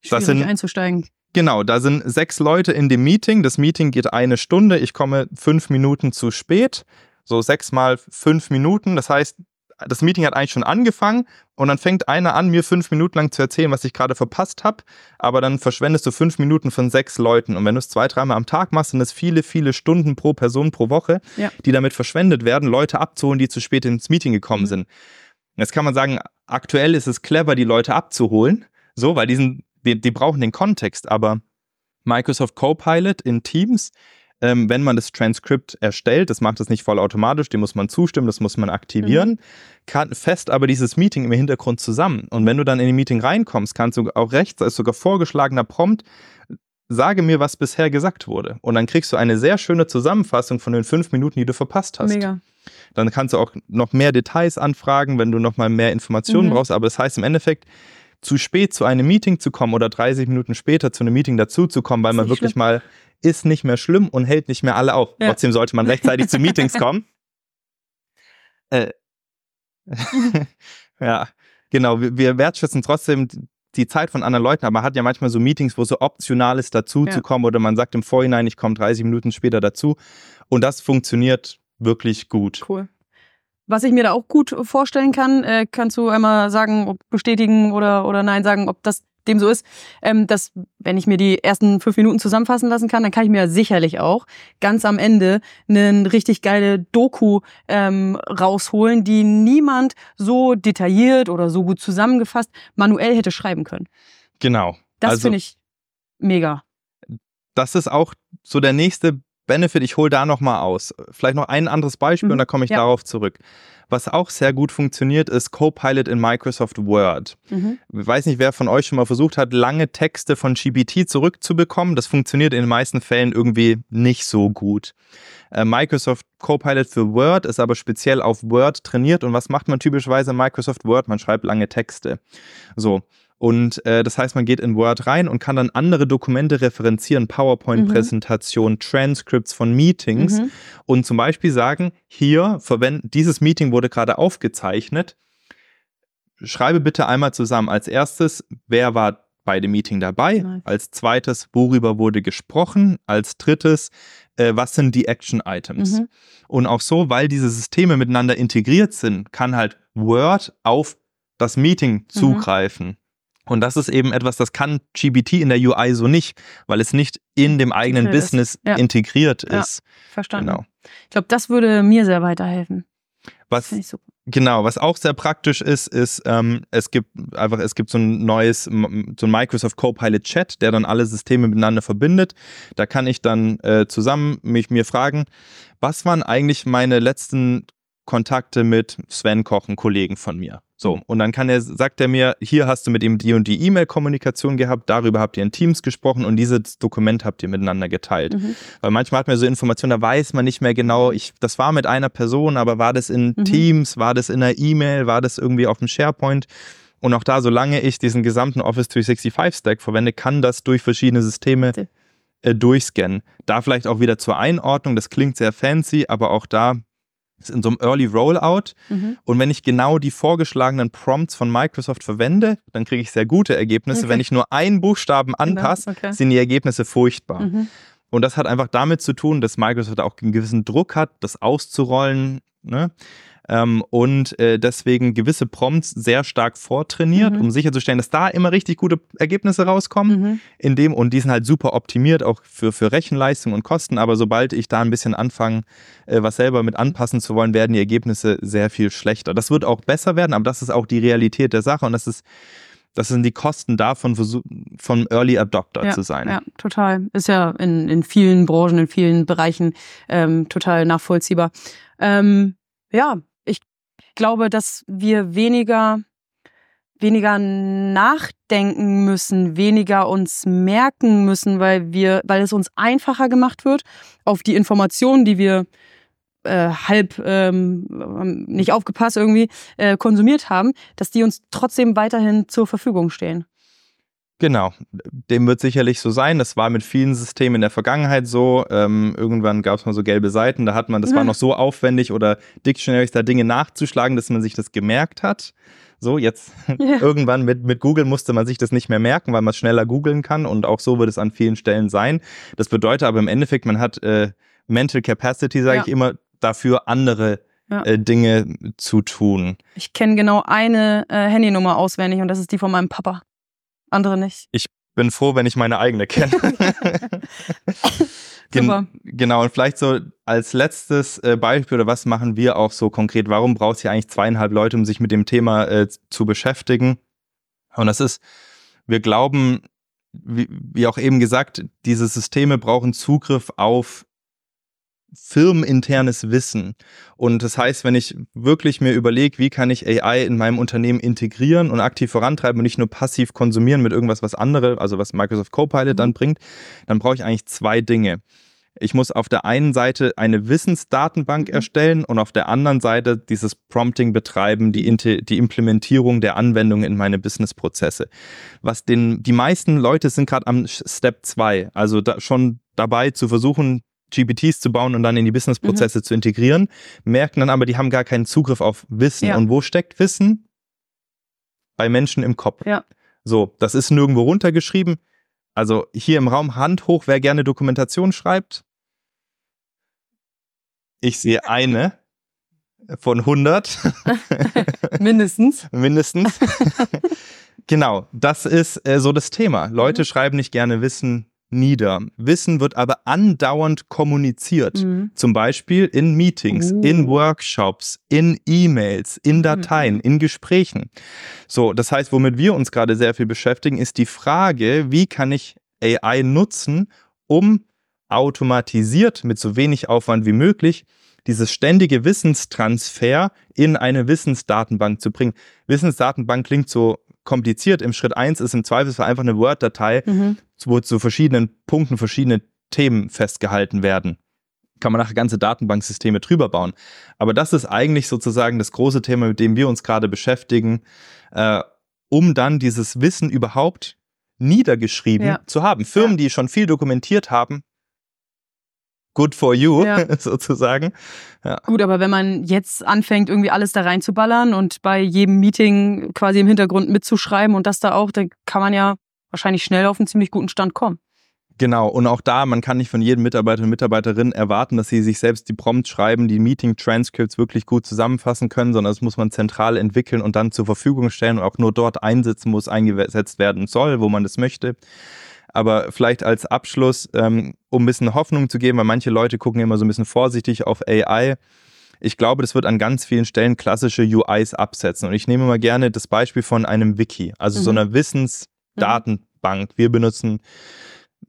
Schwierig sind, einzusteigen. Genau, da sind sechs Leute in dem Meeting. Das Meeting geht eine Stunde. Ich komme fünf Minuten zu spät. So sechs mal fünf Minuten. Das heißt, das Meeting hat eigentlich schon angefangen und dann fängt einer an, mir fünf Minuten lang zu erzählen, was ich gerade verpasst habe, aber dann verschwendest du fünf Minuten von sechs Leuten. Und wenn du es zwei, dreimal am Tag machst, sind es viele, viele Stunden pro Person pro Woche, Ja. die damit verschwendet werden, Leute abzuholen, die zu spät ins Meeting gekommen Mhm. sind. Jetzt kann man sagen, aktuell ist es clever, die Leute abzuholen, so, weil die, sind, die, die brauchen den Kontext, aber Microsoft Copilot in Teams, ähm, wenn man das Transkript erstellt, das macht das nicht vollautomatisch, dem muss man zustimmen, das muss man aktivieren, kann, fest aber dieses Meeting im Hintergrund zusammen. Und wenn du dann in die Meeting reinkommst, kannst du auch rechts, als sogar vorgeschlagener Prompt, sage mir, was bisher gesagt wurde. Und dann kriegst du eine sehr schöne Zusammenfassung von den fünf Minuten, die du verpasst hast. Mega. Dann kannst du auch noch mehr Details anfragen, wenn du noch mal mehr Informationen Mhm. brauchst. Aber das heißt im Endeffekt, zu spät zu einem Meeting zu kommen oder 30 Minuten später zu einem Meeting dazu zu kommen, weil man wirklich mal ist nicht mehr schlimm und hält nicht mehr alle auf. Ja. Trotzdem sollte man rechtzeitig zu Meetings kommen. Äh. ja, genau. Wir, wir wertschätzen trotzdem die Zeit von anderen Leuten, aber man hat ja manchmal so Meetings, wo so optional ist, dazu Ja. zu kommen oder man sagt im Vorhinein, ich komme 30 Minuten später dazu. Und das funktioniert wirklich gut. Cool. Was ich mir da auch gut vorstellen kann, äh, kannst du einmal sagen, ob bestätigen oder, oder nein sagen, ob das dem so ist, ähm, dass wenn ich mir die ersten fünf Minuten zusammenfassen lassen kann, dann kann ich mir sicherlich auch ganz am Ende eine richtig geile Doku ähm, rausholen, die niemand so detailliert oder so gut zusammengefasst manuell hätte schreiben können. Genau. Das Also- finde ich mega. das ist auch so der nächste Benefit. Ich hole da nochmal aus. Vielleicht noch ein anderes Beispiel Mhm, und dann komme ich ja. darauf zurück. Was auch sehr gut funktioniert, ist Copilot in Microsoft Word. Mhm. Ich weiß nicht, wer von euch schon mal versucht hat, lange Texte von GPT zurückzubekommen. Das funktioniert in den meisten Fällen irgendwie nicht so gut. Äh, Microsoft Copilot für Word ist aber speziell auf Word trainiert. Und was macht man typischerweise in Microsoft Word? Man schreibt lange Texte. So. Und äh, das heißt, man geht in Word rein und kann dann andere Dokumente referenzieren, PowerPoint-Präsentationen, Transcripts von Meetings Mhm. und zum Beispiel sagen, hier verwenden, dieses Meeting wurde gerade aufgezeichnet. Schreibe bitte einmal zusammen. Als erstes, wer war bei dem Meeting dabei? Nice. Als zweites, worüber wurde gesprochen? Als drittes, äh, was sind die Action-Items? Mhm. Und auch so, weil diese Systeme miteinander integriert sind, kann halt Word auf das Mhm. Meeting zugreifen. Und das ist eben etwas, das kann GBT in der UI so nicht, weil es nicht in dem eigenen Integriert ist. Business Ja. integriert Ja. ist. Verstanden. Genau. Ich glaube, das würde mir sehr weiterhelfen. Was, Finde ich super. Genau, was auch sehr praktisch ist, ist, ähm, es gibt einfach, es gibt so ein neues, so ein Microsoft Copilot Chat, der dann alle Systeme miteinander verbindet. Da kann ich dann äh, zusammen mich mir fragen, was waren eigentlich meine letzten Kontakte mit Sven Koch, einem Kollegen von mir? So, und dann kann er, sagt er mir, hier hast du mit ihm die und die E-Mail-Kommunikation gehabt, darüber habt ihr in Teams gesprochen und dieses Dokument habt ihr miteinander geteilt. Mhm. Weil manchmal hat man so Informationen, da weiß man nicht mehr genau, ich, das war mit einer Person, aber war das in Mhm. Teams, war das in einer E-Mail, war das irgendwie auf dem SharePoint? Und auch da, solange ich diesen gesamten Office 365 Stack verwende, kann das durch verschiedene Systeme äh, durchscannen. Da vielleicht auch wieder zur Einordnung, das klingt sehr fancy, aber auch da in so einem Early Rollout. Mhm. Und wenn ich genau die vorgeschlagenen Prompts von Microsoft verwende, dann kriege ich sehr gute Ergebnisse. Okay. Wenn ich nur einen Buchstaben anpasse, okay. sind die Ergebnisse furchtbar. Mhm. Und das hat einfach damit zu tun, dass Microsoft auch einen gewissen Druck hat, das auszurollen. Ne? Ähm, und äh, deswegen gewisse Prompts sehr stark vortrainiert, Mhm. um sicherzustellen, dass da immer richtig gute Ergebnisse rauskommen. Mhm. In dem, und die sind halt super optimiert, auch für, für Rechenleistung und Kosten. Aber sobald ich da ein bisschen anfange, äh, was selber mit anpassen zu wollen, werden die Ergebnisse sehr viel schlechter. Das wird auch besser werden, aber das ist auch die Realität der Sache und das ist, das sind die Kosten davon, vom Early Adopter ja, zu sein. Ja, total. Ist ja in, in vielen Branchen, in vielen Bereichen ähm, total nachvollziehbar. Ähm, ja, glaube, dass wir weniger weniger nachdenken müssen, weniger uns merken müssen, weil wir, weil es uns einfacher gemacht wird, auf die Informationen, die wir äh, halb ähm, nicht aufgepasst irgendwie äh, konsumiert haben, dass die uns trotzdem weiterhin zur Verfügung stehen. Genau, dem wird sicherlich so sein. Das war mit vielen Systemen in der Vergangenheit so. Ähm, irgendwann gab es mal so gelbe Seiten, da hat man, das war Ja. noch so aufwendig oder Dictionaries da Dinge nachzuschlagen, dass man sich das gemerkt hat. So, jetzt Ja. irgendwann mit, mit Google musste man sich das nicht mehr merken, weil man es schneller googeln kann und auch so wird es an vielen Stellen sein. Das bedeutet aber im Endeffekt, man hat äh, Mental Capacity, sage Ja. ich immer, dafür andere Ja. äh, Dinge zu tun. Ich kenne genau eine äh, Handynummer auswendig und das ist die von meinem Papa. Andere nicht. Bin froh, wenn ich meine eigene kenne. Gen Super. genau, und vielleicht so als letztes äh, Beispiel oder was machen wir auch so konkret? Warum braucht es hier eigentlich zweieinhalb Leute, um sich mit dem Thema äh, zu beschäftigen? Und das ist, wir glauben, wie, wie auch eben gesagt, diese Systeme brauchen Zugriff auf firmeninternes Wissen. Und das heißt, wenn ich wirklich mir überlege, wie kann ich AI in meinem Unternehmen integrieren und aktiv vorantreiben und nicht nur passiv konsumieren mit irgendwas, was andere, also was Microsoft Copilot dann bringt, dann brauche ich eigentlich zwei Dinge. Ich muss auf der einen Seite eine Wissensdatenbank Mhm. erstellen und auf der anderen Seite dieses Prompting betreiben, die, die Implementierung der Anwendung in meine Businessprozesse. Was den, die meisten Leute sind gerade am Step 2, also da schon dabei zu versuchen, GPTs zu bauen und dann in die Businessprozesse Mhm. zu integrieren, merken dann aber, die haben gar keinen Zugriff auf Wissen. Ja. Und wo steckt Wissen? Bei Menschen im Kopf. Ja. So, das ist nirgendwo runtergeschrieben. Also hier im Raum Hand hoch, wer gerne Dokumentation schreibt. Ich sehe eine von 100 Mindestens. mindestens. genau, das ist äh, so das Thema. Leute Mhm. schreiben nicht gerne Wissen nieder. Wissen wird aber andauernd kommuniziert. Mhm. Zum Beispiel in Meetings, Uh. in Workshops, in E-Mails, in Dateien, Mhm. in Gesprächen. So, das heißt, womit wir uns gerade sehr viel beschäftigen, ist die Frage, wie kann ich AI nutzen, um automatisiert mit so wenig Aufwand wie möglich dieses ständige Wissenstransfer in eine Wissensdatenbank zu bringen. Wissensdatenbank klingt so kompliziert. Im Schritt 1 ist im Zweifelsfall einfach eine Word-Datei, Mhm. wo zu verschiedenen Punkten verschiedene Themen festgehalten werden. Kann man nachher ganze Datenbanksysteme drüber bauen. Aber das ist eigentlich sozusagen das große Thema, mit dem wir uns gerade beschäftigen, äh, um dann dieses Wissen überhaupt niedergeschrieben Ja. zu haben. Firmen, die schon viel dokumentiert haben, good for you, Ja. sozusagen. Gut, aber wenn man jetzt anfängt, irgendwie alles da reinzuballern und bei jedem Meeting quasi im Hintergrund mitzuschreiben und das da auch, dann kann man ja wahrscheinlich schnell auf einen ziemlich guten Stand kommen. Genau, und auch da, man kann nicht von jedem Mitarbeiter und Mitarbeiterin erwarten, dass sie sich selbst die Prompts schreiben, die Meeting-Transcripts wirklich gut zusammenfassen können, sondern das muss man zentral entwickeln und dann zur Verfügung stellen und auch nur dort einsetzen, wo es eingesetzt werden soll, wo man das möchte. Aber vielleicht als Abschluss, ähm, um ein bisschen Hoffnung zu geben, weil manche Leute gucken immer so ein bisschen vorsichtig auf AI. Ich glaube, das wird an ganz vielen Stellen klassische UIs absetzen. Und ich nehme mal gerne das Beispiel von einem Wiki, also so Mhm. einer Wissensdatenbank. Wir benutzen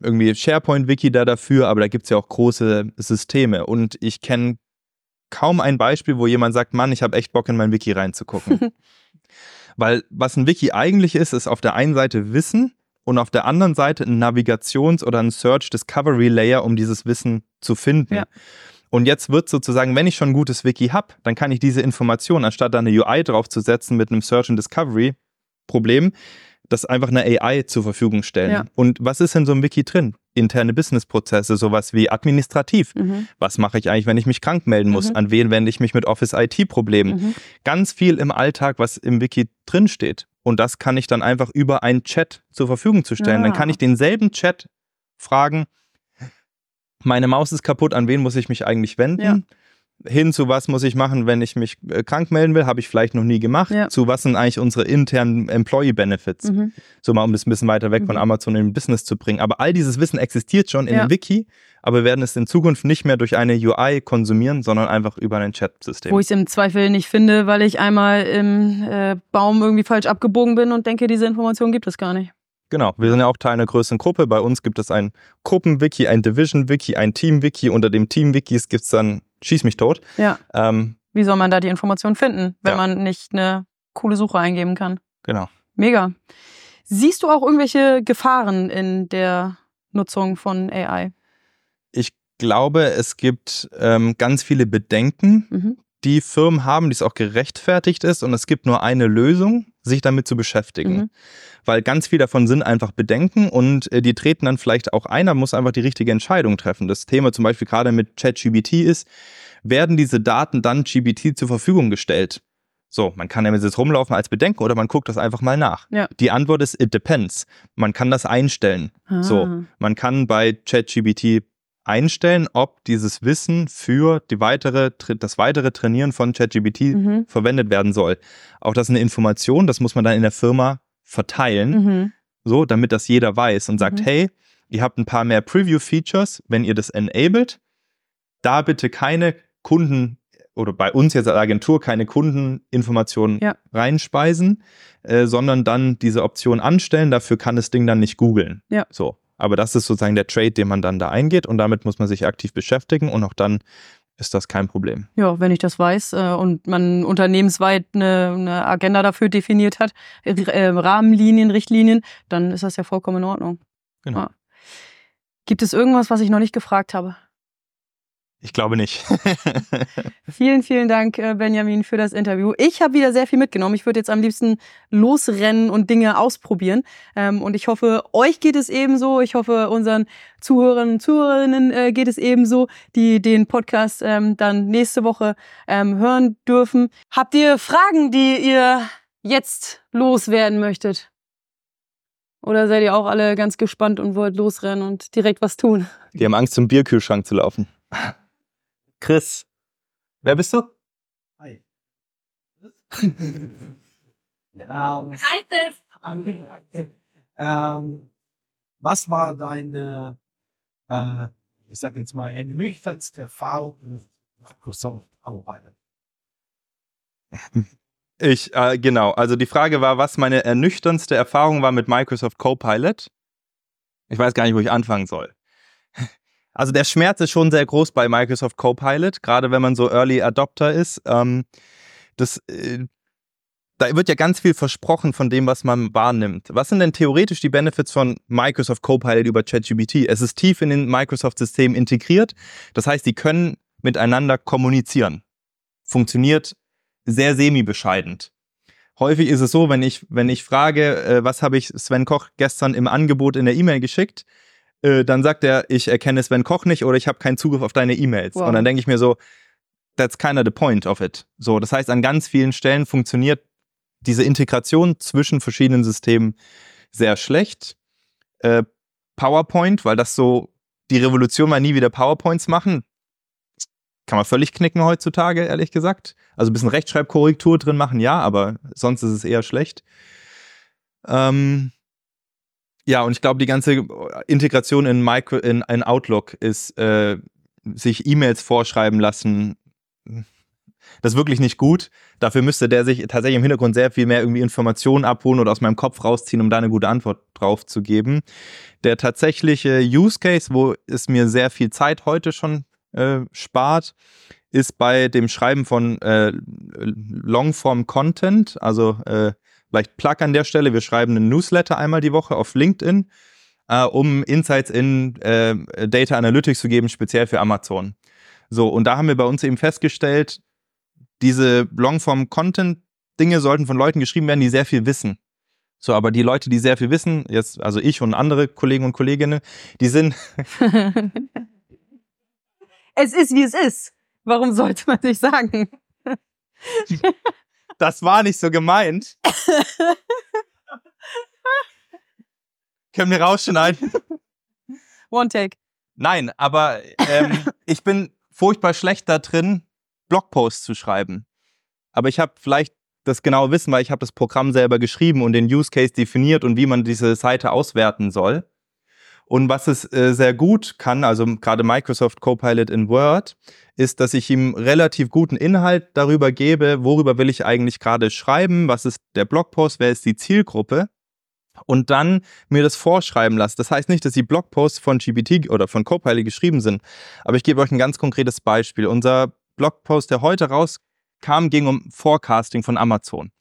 irgendwie SharePoint-Wiki da dafür, aber da gibt es ja auch große Systeme. Und ich kenne kaum ein Beispiel, wo jemand sagt, Mann, ich habe echt Bock in mein Wiki reinzugucken. Weil was ein Wiki eigentlich ist, ist auf der einen Seite Wissen und auf der anderen Seite ein Navigations- oder ein Search-Discovery-Layer, um dieses Wissen zu finden. Ja. Und jetzt wird sozusagen, wenn ich schon ein gutes Wiki habe, dann kann ich diese Information, anstatt da eine UI draufzusetzen mit einem Search and Discovery Problem, das einfach eine AI zur Verfügung stellen. Ja. Und was ist in so einem Wiki drin? Interne Businessprozesse, sowas wie administrativ. Mhm. Was mache ich eigentlich, wenn ich mich krank melden muss? Mhm. An wen wende ich mich mit Office IT-Problemen? Mhm. Ganz viel im Alltag, was im Wiki drin steht. Und das kann ich dann einfach über einen Chat zur Verfügung zu stellen. Dann Ah. kann ich denselben Chat fragen, meine Maus ist kaputt, an wen muss ich mich eigentlich wenden? Ja. Hin zu was muss ich machen, wenn ich mich äh, krank melden will, habe ich vielleicht noch nie gemacht. Ja. Zu was sind eigentlich unsere internen Employee Benefits? Mhm. So mal, um das ein bisschen weiter weg von Mhm. Amazon in den Business zu bringen. Aber all dieses Wissen existiert schon in Ja. dem Wiki, aber wir werden es in Zukunft nicht mehr durch eine UI konsumieren, sondern einfach über ein Chat-System. Wo ich es im Zweifel nicht finde, weil ich einmal im äh, Baum irgendwie falsch abgebogen bin und denke, diese Information gibt es gar nicht. Genau, wir sind ja auch Teil einer größeren Gruppe. Bei uns gibt es ein Gruppen-Wiki, ein Division-Wiki, ein Team-Wiki. Unter dem Team-Wikis gibt es dann Schieß mich tot. Ja. Ähm, Wie soll man da die Information finden, wenn Ja. man nicht eine coole Suche eingeben kann? genau. Mega. Siehst du auch irgendwelche Gefahren in der Nutzung von AI? Ich glaube, es gibt ähm, ganz viele Bedenken, Mhm. die Firmen haben, die es auch gerechtfertigt ist. Und es gibt nur eine Lösung, sich damit zu beschäftigen. Mhm. Weil ganz viel davon sind einfach Bedenken und äh, die treten dann vielleicht auch ein, da muss einfach die richtige Entscheidung treffen. Das Thema zum Beispiel gerade mit ChatGBT ist, werden diese Daten dann GBT zur Verfügung gestellt? So, man kann damit jetzt rumlaufen als Bedenken oder man guckt das einfach mal nach. Ja. Die Antwort ist, it depends. Man kann das einstellen. Ah. So, man kann bei ChatGBT einstellen, ob dieses Wissen für die weitere, das weitere Trainieren von ChatGPT mhm. verwendet werden soll. Auch das ist eine Information, das muss man dann in der Firma verteilen, mhm. so, damit das jeder weiß und sagt, mhm. hey, ihr habt ein paar mehr Preview-Features, wenn ihr das enabled, da bitte keine Kunden oder bei uns jetzt als Agentur keine Kundeninformationen ja. reinspeisen, äh, sondern dann diese Option anstellen. Dafür kann das Ding dann nicht googeln. Ja. So. Aber das ist sozusagen der Trade, den man dann da eingeht und damit muss man sich aktiv beschäftigen und auch dann ist das kein Problem. Ja, wenn ich das weiß äh, und man unternehmensweit eine, eine, Agenda dafür definiert hat, äh, Rahmenlinien, Richtlinien, dann ist das ja vollkommen in Ordnung. Genau. Ja. Gibt es irgendwas, was ich noch nicht gefragt habe? Ich glaube nicht. vielen, vielen Dank, äh, Benjamin, für das Interview. Ich habe wieder sehr viel mitgenommen. Ich würde jetzt am liebsten losrennen und Dinge ausprobieren. Ähm, und ich hoffe, euch geht es ebenso. Ich hoffe, unseren Zuhörern und Zuhörerinnen äh, geht es ebenso, die den Podcast ähm, dann nächste Woche ähm, hören dürfen. Habt ihr Fragen, die ihr jetzt loswerden möchtet? Oder seid ihr auch alle ganz gespannt und wollt losrennen und direkt was tun? Die haben Angst, zum Bierkühlschrank zu laufen. Chris, wer bist du? Hi. ähm, Hi, Chris. Ähm, was war deine, äh, ich sag jetzt mal, ernüchterndste Erfahrung mit Microsoft Arbeit? Ich, äh, genau. Also die Frage war, was meine ernüchterndste Erfahrung war mit Microsoft Copilot. Ich weiß gar nicht, wo ich anfangen soll. Also der Schmerz ist schon sehr groß bei Microsoft Copilot, gerade wenn man so Early Adopter ist. Ähm, das, äh, da wird ja ganz viel versprochen von dem, was man wahrnimmt. Was sind denn theoretisch die Benefits von Microsoft Copilot über ChatGPT? Es ist tief in den Microsoft-System integriert. Das heißt, die können miteinander kommunizieren. Funktioniert sehr semi-bescheidend. Häufig ist es so, wenn ich, wenn ich frage, äh, was habe ich Sven Koch gestern im Angebot in der E-Mail geschickt, äh, dann sagt er, ich erkenne Sven Koch nicht oder ich habe keinen Zugriff auf deine E-Mails. Wow. Und dann denke ich mir so, that's kind of the point of it. So, das heißt, an ganz vielen Stellen funktioniert diese Integration zwischen verschiedenen Systemen sehr schlecht. Äh, PowerPoint, weil das so die Revolution war, nie wieder PowerPoints machen. Kann man völlig knicken heutzutage, ehrlich gesagt. Also ein bisschen Rechtschreibkorrektur drin machen, ja, aber sonst ist es eher schlecht. Ähm, ja, und ich glaube, die ganze Integration in, Micro, in, in Outlook ist, äh, sich E-Mails vorschreiben lassen, das ist wirklich nicht gut. Dafür müsste der sich tatsächlich im Hintergrund sehr viel mehr irgendwie Informationen abholen oder aus meinem Kopf rausziehen, um da eine gute Antwort drauf zu geben. Der tatsächliche Use Case, wo es mir sehr viel Zeit heute schon äh, spart, ist bei dem Schreiben von äh, Longform Content, also äh, Vielleicht Plug an der Stelle. Wir schreiben einen Newsletter einmal die Woche auf LinkedIn, äh, um Insights in äh, Data Analytics zu geben, speziell für Amazon. So, und da haben wir bei uns eben festgestellt, diese Longform-Content-Dinge sollten von Leuten geschrieben werden, die sehr viel wissen. So, aber die Leute, die sehr viel wissen, jetzt, also ich und andere Kollegen und Kolleginnen, die sind. es ist, wie es ist. Warum sollte man sich sagen? Das war nicht so gemeint. Können wir rausschneiden? One take. Nein, aber ähm, ich bin furchtbar schlecht da drin, Blogposts zu schreiben. Aber ich habe vielleicht das genaue Wissen, weil ich habe das Programm selber geschrieben und den Use Case definiert und wie man diese Seite auswerten soll. Und was es äh, sehr gut kann, also gerade Microsoft Copilot in Word, ist, dass ich ihm relativ guten Inhalt darüber gebe, worüber will ich eigentlich gerade schreiben, was ist der Blogpost, wer ist die Zielgruppe und dann mir das vorschreiben lasse. Das heißt nicht, dass die Blogposts von GPT oder von Copilot geschrieben sind, aber ich gebe euch ein ganz konkretes Beispiel. Unser Blogpost, der heute rauskam, ging um Forecasting von Amazon.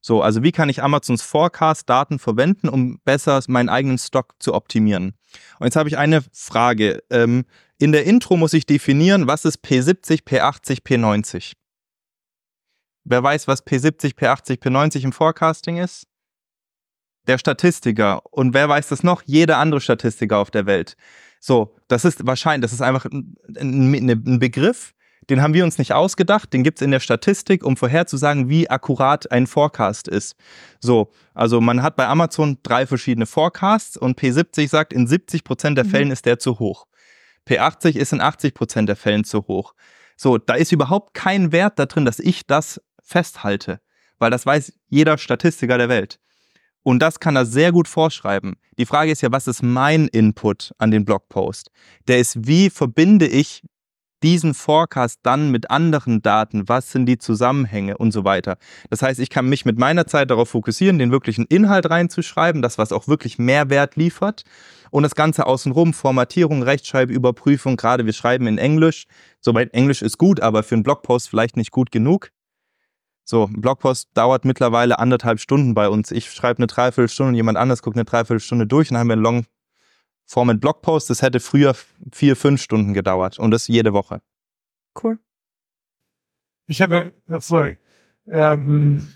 So, also wie kann ich Amazons Forecast-Daten verwenden, um besser meinen eigenen Stock zu optimieren? Und jetzt habe ich eine Frage. Ähm, in der Intro muss ich definieren, was ist P70, P80, P90. Wer weiß, was P70, P80, P90 im Forecasting ist? Der Statistiker. Und wer weiß das noch? Jeder andere Statistiker auf der Welt. So, das ist wahrscheinlich, das ist einfach ein, ein, ein Begriff, den haben wir uns nicht ausgedacht, den gibt es in der Statistik, um vorherzusagen, wie akkurat ein Forecast ist. So, also man hat bei Amazon drei verschiedene Forecasts und P70 sagt, in 70 Prozent der mhm. Fällen ist der zu hoch. P80 ist in 80 Prozent der Fällen zu hoch. So, da ist überhaupt kein Wert da drin, dass ich das festhalte, weil das weiß jeder Statistiker der Welt. Und das kann er sehr gut vorschreiben. Die Frage ist ja, was ist mein Input an den Blogpost? Der ist, wie verbinde ich diesen Forecast dann mit anderen Daten, was sind die Zusammenhänge und so weiter. Das heißt, ich kann mich mit meiner Zeit darauf fokussieren, den wirklichen Inhalt reinzuschreiben, das, was auch wirklich Mehrwert liefert und das Ganze außenrum, Formatierung, Rechtschreibüberprüfung, gerade wir schreiben in Englisch, soweit Englisch ist gut, aber für einen Blogpost vielleicht nicht gut genug. So, ein Blogpost dauert mittlerweile anderthalb Stunden bei uns. Ich schreibe eine Dreiviertelstunde und jemand anders guckt eine Dreiviertelstunde durch und dann haben wir einen Long Format Blogpost. Das hätte früher vier, fünf Stunden gedauert und das jede Woche. Cool. Ich habe, sorry. Ähm,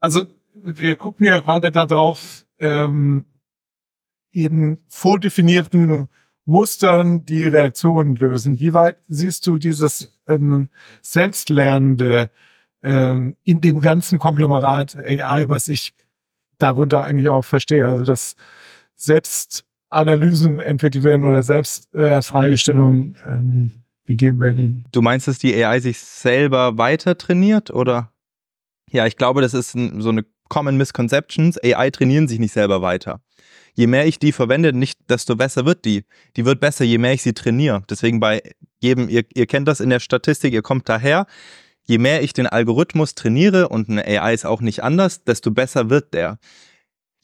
also, wir gucken ja gerade darauf, ähm, in vordefinierten Mustern die Reaktionen lösen. Wie weit siehst du dieses ähm, selbstlernende ähm, in dem ganzen Konglomerat AI, was ich darunter eigentlich auch verstehe. Also dass Selbstanalysen entwickelt werden oder Selbstfragestellungen äh, ähm, gegeben werden. Du meinst, dass die AI sich selber weiter trainiert oder? Ja, ich glaube, das ist ein, so eine Common Misconceptions. AI trainieren sich nicht selber weiter. Je mehr ich die verwende, nicht desto besser wird die. Die wird besser, je mehr ich sie trainiere. Deswegen bei jedem, ihr, ihr kennt das in der Statistik, ihr kommt daher, je mehr ich den Algorithmus trainiere, und eine AI ist auch nicht anders, desto besser wird der.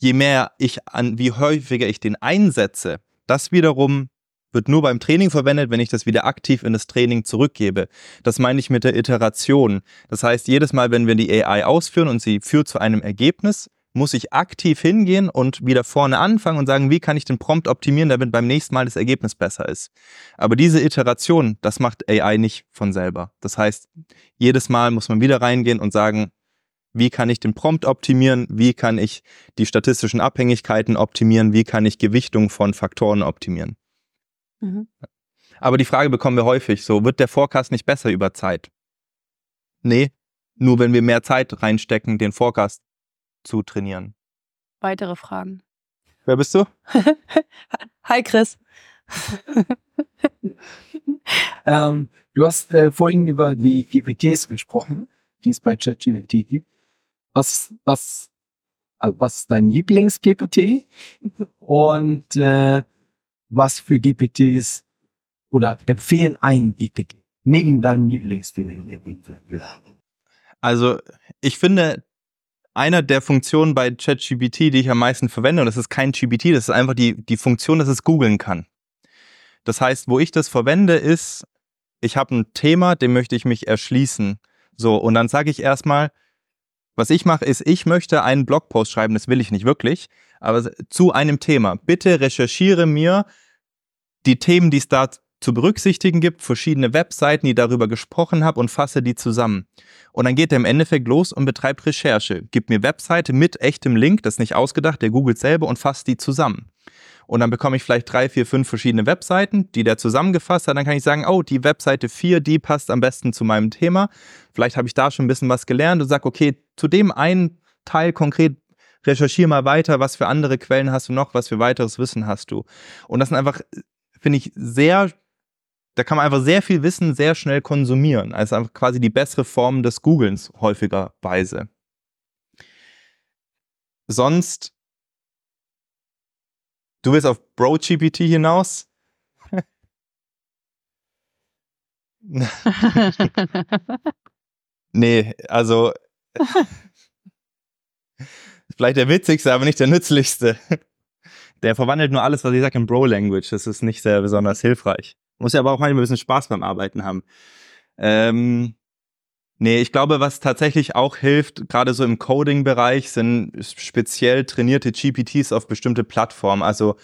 Je mehr ich an, wie häufiger ich den einsetze, das wiederum wird nur beim Training verwendet, wenn ich das wieder aktiv in das Training zurückgebe. Das meine ich mit der Iteration. Das heißt, jedes Mal, wenn wir die AI ausführen und sie führt zu einem Ergebnis, muss ich aktiv hingehen und wieder vorne anfangen und sagen, wie kann ich den Prompt optimieren, damit beim nächsten Mal das Ergebnis besser ist. Aber diese Iteration, das macht AI nicht von selber. Das heißt, jedes Mal muss man wieder reingehen und sagen, wie kann ich den Prompt optimieren, wie kann ich die statistischen Abhängigkeiten optimieren, wie kann ich Gewichtung von Faktoren optimieren. Mhm. Aber die Frage bekommen wir häufig, so wird der Forecast nicht besser über Zeit? Nee, nur wenn wir mehr Zeit reinstecken, den Forecast zu trainieren. Weitere Fragen. Wer bist du? Hi Chris. ähm, du hast äh, vorhin über die GPTs gesprochen, die es bei ChatGPT gibt. Was, was, also was dein Lieblings-GPT? Und äh, was für GPTs oder empfehlen ein GPT neben deinem Lieblings-GPT? Also ich finde, einer der Funktionen bei ChatGPT, die ich am meisten verwende, und das ist kein GPT, das ist einfach die, die Funktion, dass es googeln kann. Das heißt, wo ich das verwende, ist, ich habe ein Thema, dem möchte ich mich erschließen. So, und dann sage ich erstmal, was ich mache, ist, ich möchte einen Blogpost schreiben, das will ich nicht wirklich, aber zu einem Thema. Bitte recherchiere mir die Themen, die es da zu berücksichtigen gibt, verschiedene Webseiten, die darüber gesprochen haben und fasse die zusammen. Und dann geht er im Endeffekt los und betreibt Recherche, gibt mir Webseite mit echtem Link, das ist nicht ausgedacht, der googelt selber und fasst die zusammen. Und dann bekomme ich vielleicht drei, vier, fünf verschiedene Webseiten, die der zusammengefasst hat. Dann kann ich sagen, oh, die Webseite 4, die passt am besten zu meinem Thema. Vielleicht habe ich da schon ein bisschen was gelernt und sage, okay, zu dem einen Teil konkret recherchiere mal weiter, was für andere Quellen hast du noch, was für weiteres Wissen hast du. Und das sind einfach, finde ich, sehr da kann man einfach sehr viel Wissen sehr schnell konsumieren. Also einfach quasi die bessere Form des Googlens häufigerweise. Sonst, du willst auf BroGPT hinaus? nee, also vielleicht der witzigste, aber nicht der nützlichste. Der verwandelt nur alles, was ich sage, in Bro-Language. Das ist nicht sehr besonders hilfreich. Muss ja aber auch manchmal ein bisschen Spaß beim Arbeiten haben. Ähm, nee, ich glaube, was tatsächlich auch hilft, gerade so im Coding-Bereich, sind speziell trainierte GPTs auf bestimmte Plattformen. Also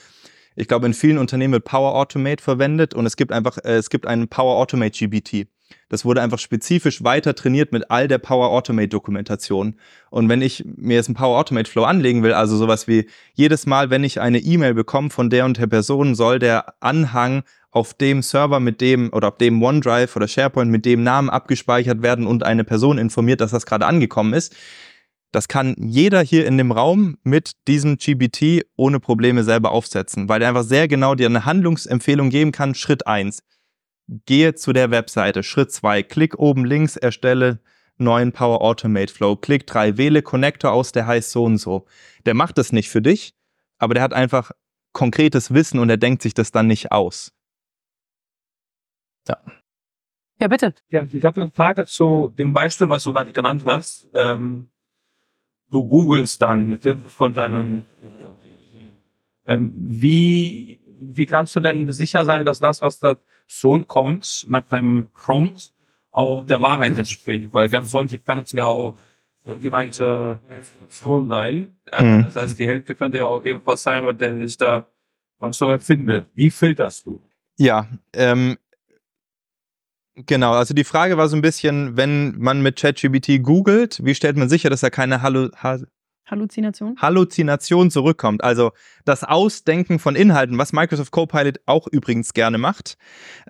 ich glaube, in vielen Unternehmen wird Power Automate verwendet und es gibt einfach, äh, es gibt einen Power Automate GBT. Das wurde einfach spezifisch weiter trainiert mit all der Power Automate Dokumentation. Und wenn ich mir jetzt einen Power Automate Flow anlegen will, also sowas wie jedes Mal, wenn ich eine E-Mail bekomme von der und der Person, soll der Anhang auf dem Server mit dem oder auf dem OneDrive oder SharePoint mit dem Namen abgespeichert werden und eine Person informiert, dass das gerade angekommen ist. Das kann jeder hier in dem Raum mit diesem GBT ohne Probleme selber aufsetzen, weil er einfach sehr genau dir eine Handlungsempfehlung geben kann. Schritt eins: Gehe zu der Webseite. Schritt zwei: Klick oben links, erstelle neuen Power Automate Flow. Klick drei: Wähle Connector aus, der heißt so und so. Der macht das nicht für dich, aber der hat einfach konkretes Wissen und er denkt sich das dann nicht aus. Ja. Ja, bitte. Ja, ich habe eine Frage zu dem Beispiel, was du gerade genannt hast. Ähm, du googelst dann mit Hilfe von deinem, ähm, wie, wie kannst du denn sicher sein, dass das, was da so kommt, mit deinem Prompt auch der Wahrheit entspricht? Weil ganz häufig kann es ja auch gemeinte Information sein. Mhm. Das heißt, die Hälfte könnte ja auch irgendwas sein, was der sich da was so erfindet. Wie filterst du? Ja, ähm, Genau, also die Frage war so ein bisschen, wenn man mit ChatGPT googelt, wie stellt man sicher, dass da keine Hallu ha Halluzination? Halluzination zurückkommt. Also das Ausdenken von Inhalten, was Microsoft Copilot auch übrigens gerne macht.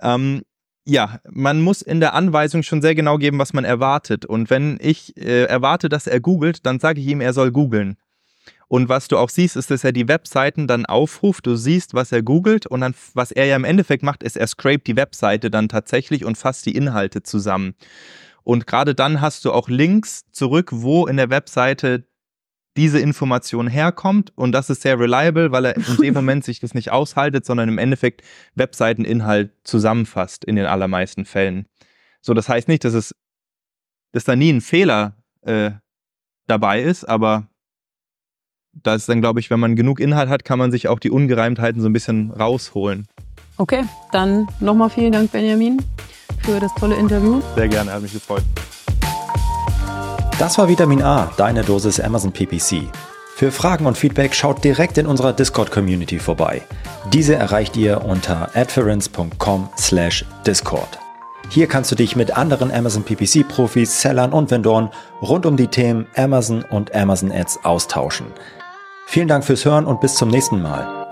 Ähm, ja, man muss in der Anweisung schon sehr genau geben, was man erwartet. Und wenn ich äh, erwarte, dass er googelt, dann sage ich ihm, er soll googeln. Und was du auch siehst, ist, dass er die Webseiten dann aufruft. Du siehst, was er googelt und dann, was er ja im Endeffekt macht, ist, er scrapt die Webseite dann tatsächlich und fasst die Inhalte zusammen. Und gerade dann hast du auch Links zurück, wo in der Webseite diese Information herkommt. Und das ist sehr reliable, weil er in dem Moment sich das nicht aushaltet, sondern im Endeffekt Webseiteninhalt zusammenfasst in den allermeisten Fällen. So, das heißt nicht, dass es, dass da nie ein Fehler äh, dabei ist, aber da ist dann, glaube ich, wenn man genug Inhalt hat, kann man sich auch die Ungereimtheiten so ein bisschen rausholen. Okay, dann nochmal vielen Dank, Benjamin, für das tolle Interview. Sehr gerne, hat mich gefreut. Das war Vitamin A, deine Dosis Amazon PPC. Für Fragen und Feedback schaut direkt in unserer Discord-Community vorbei. Diese erreicht ihr unter adference.com/discord. Hier kannst du dich mit anderen Amazon PPC-Profis, Sellern und Vendoren rund um die Themen Amazon und Amazon Ads austauschen. Vielen Dank fürs Hören und bis zum nächsten Mal.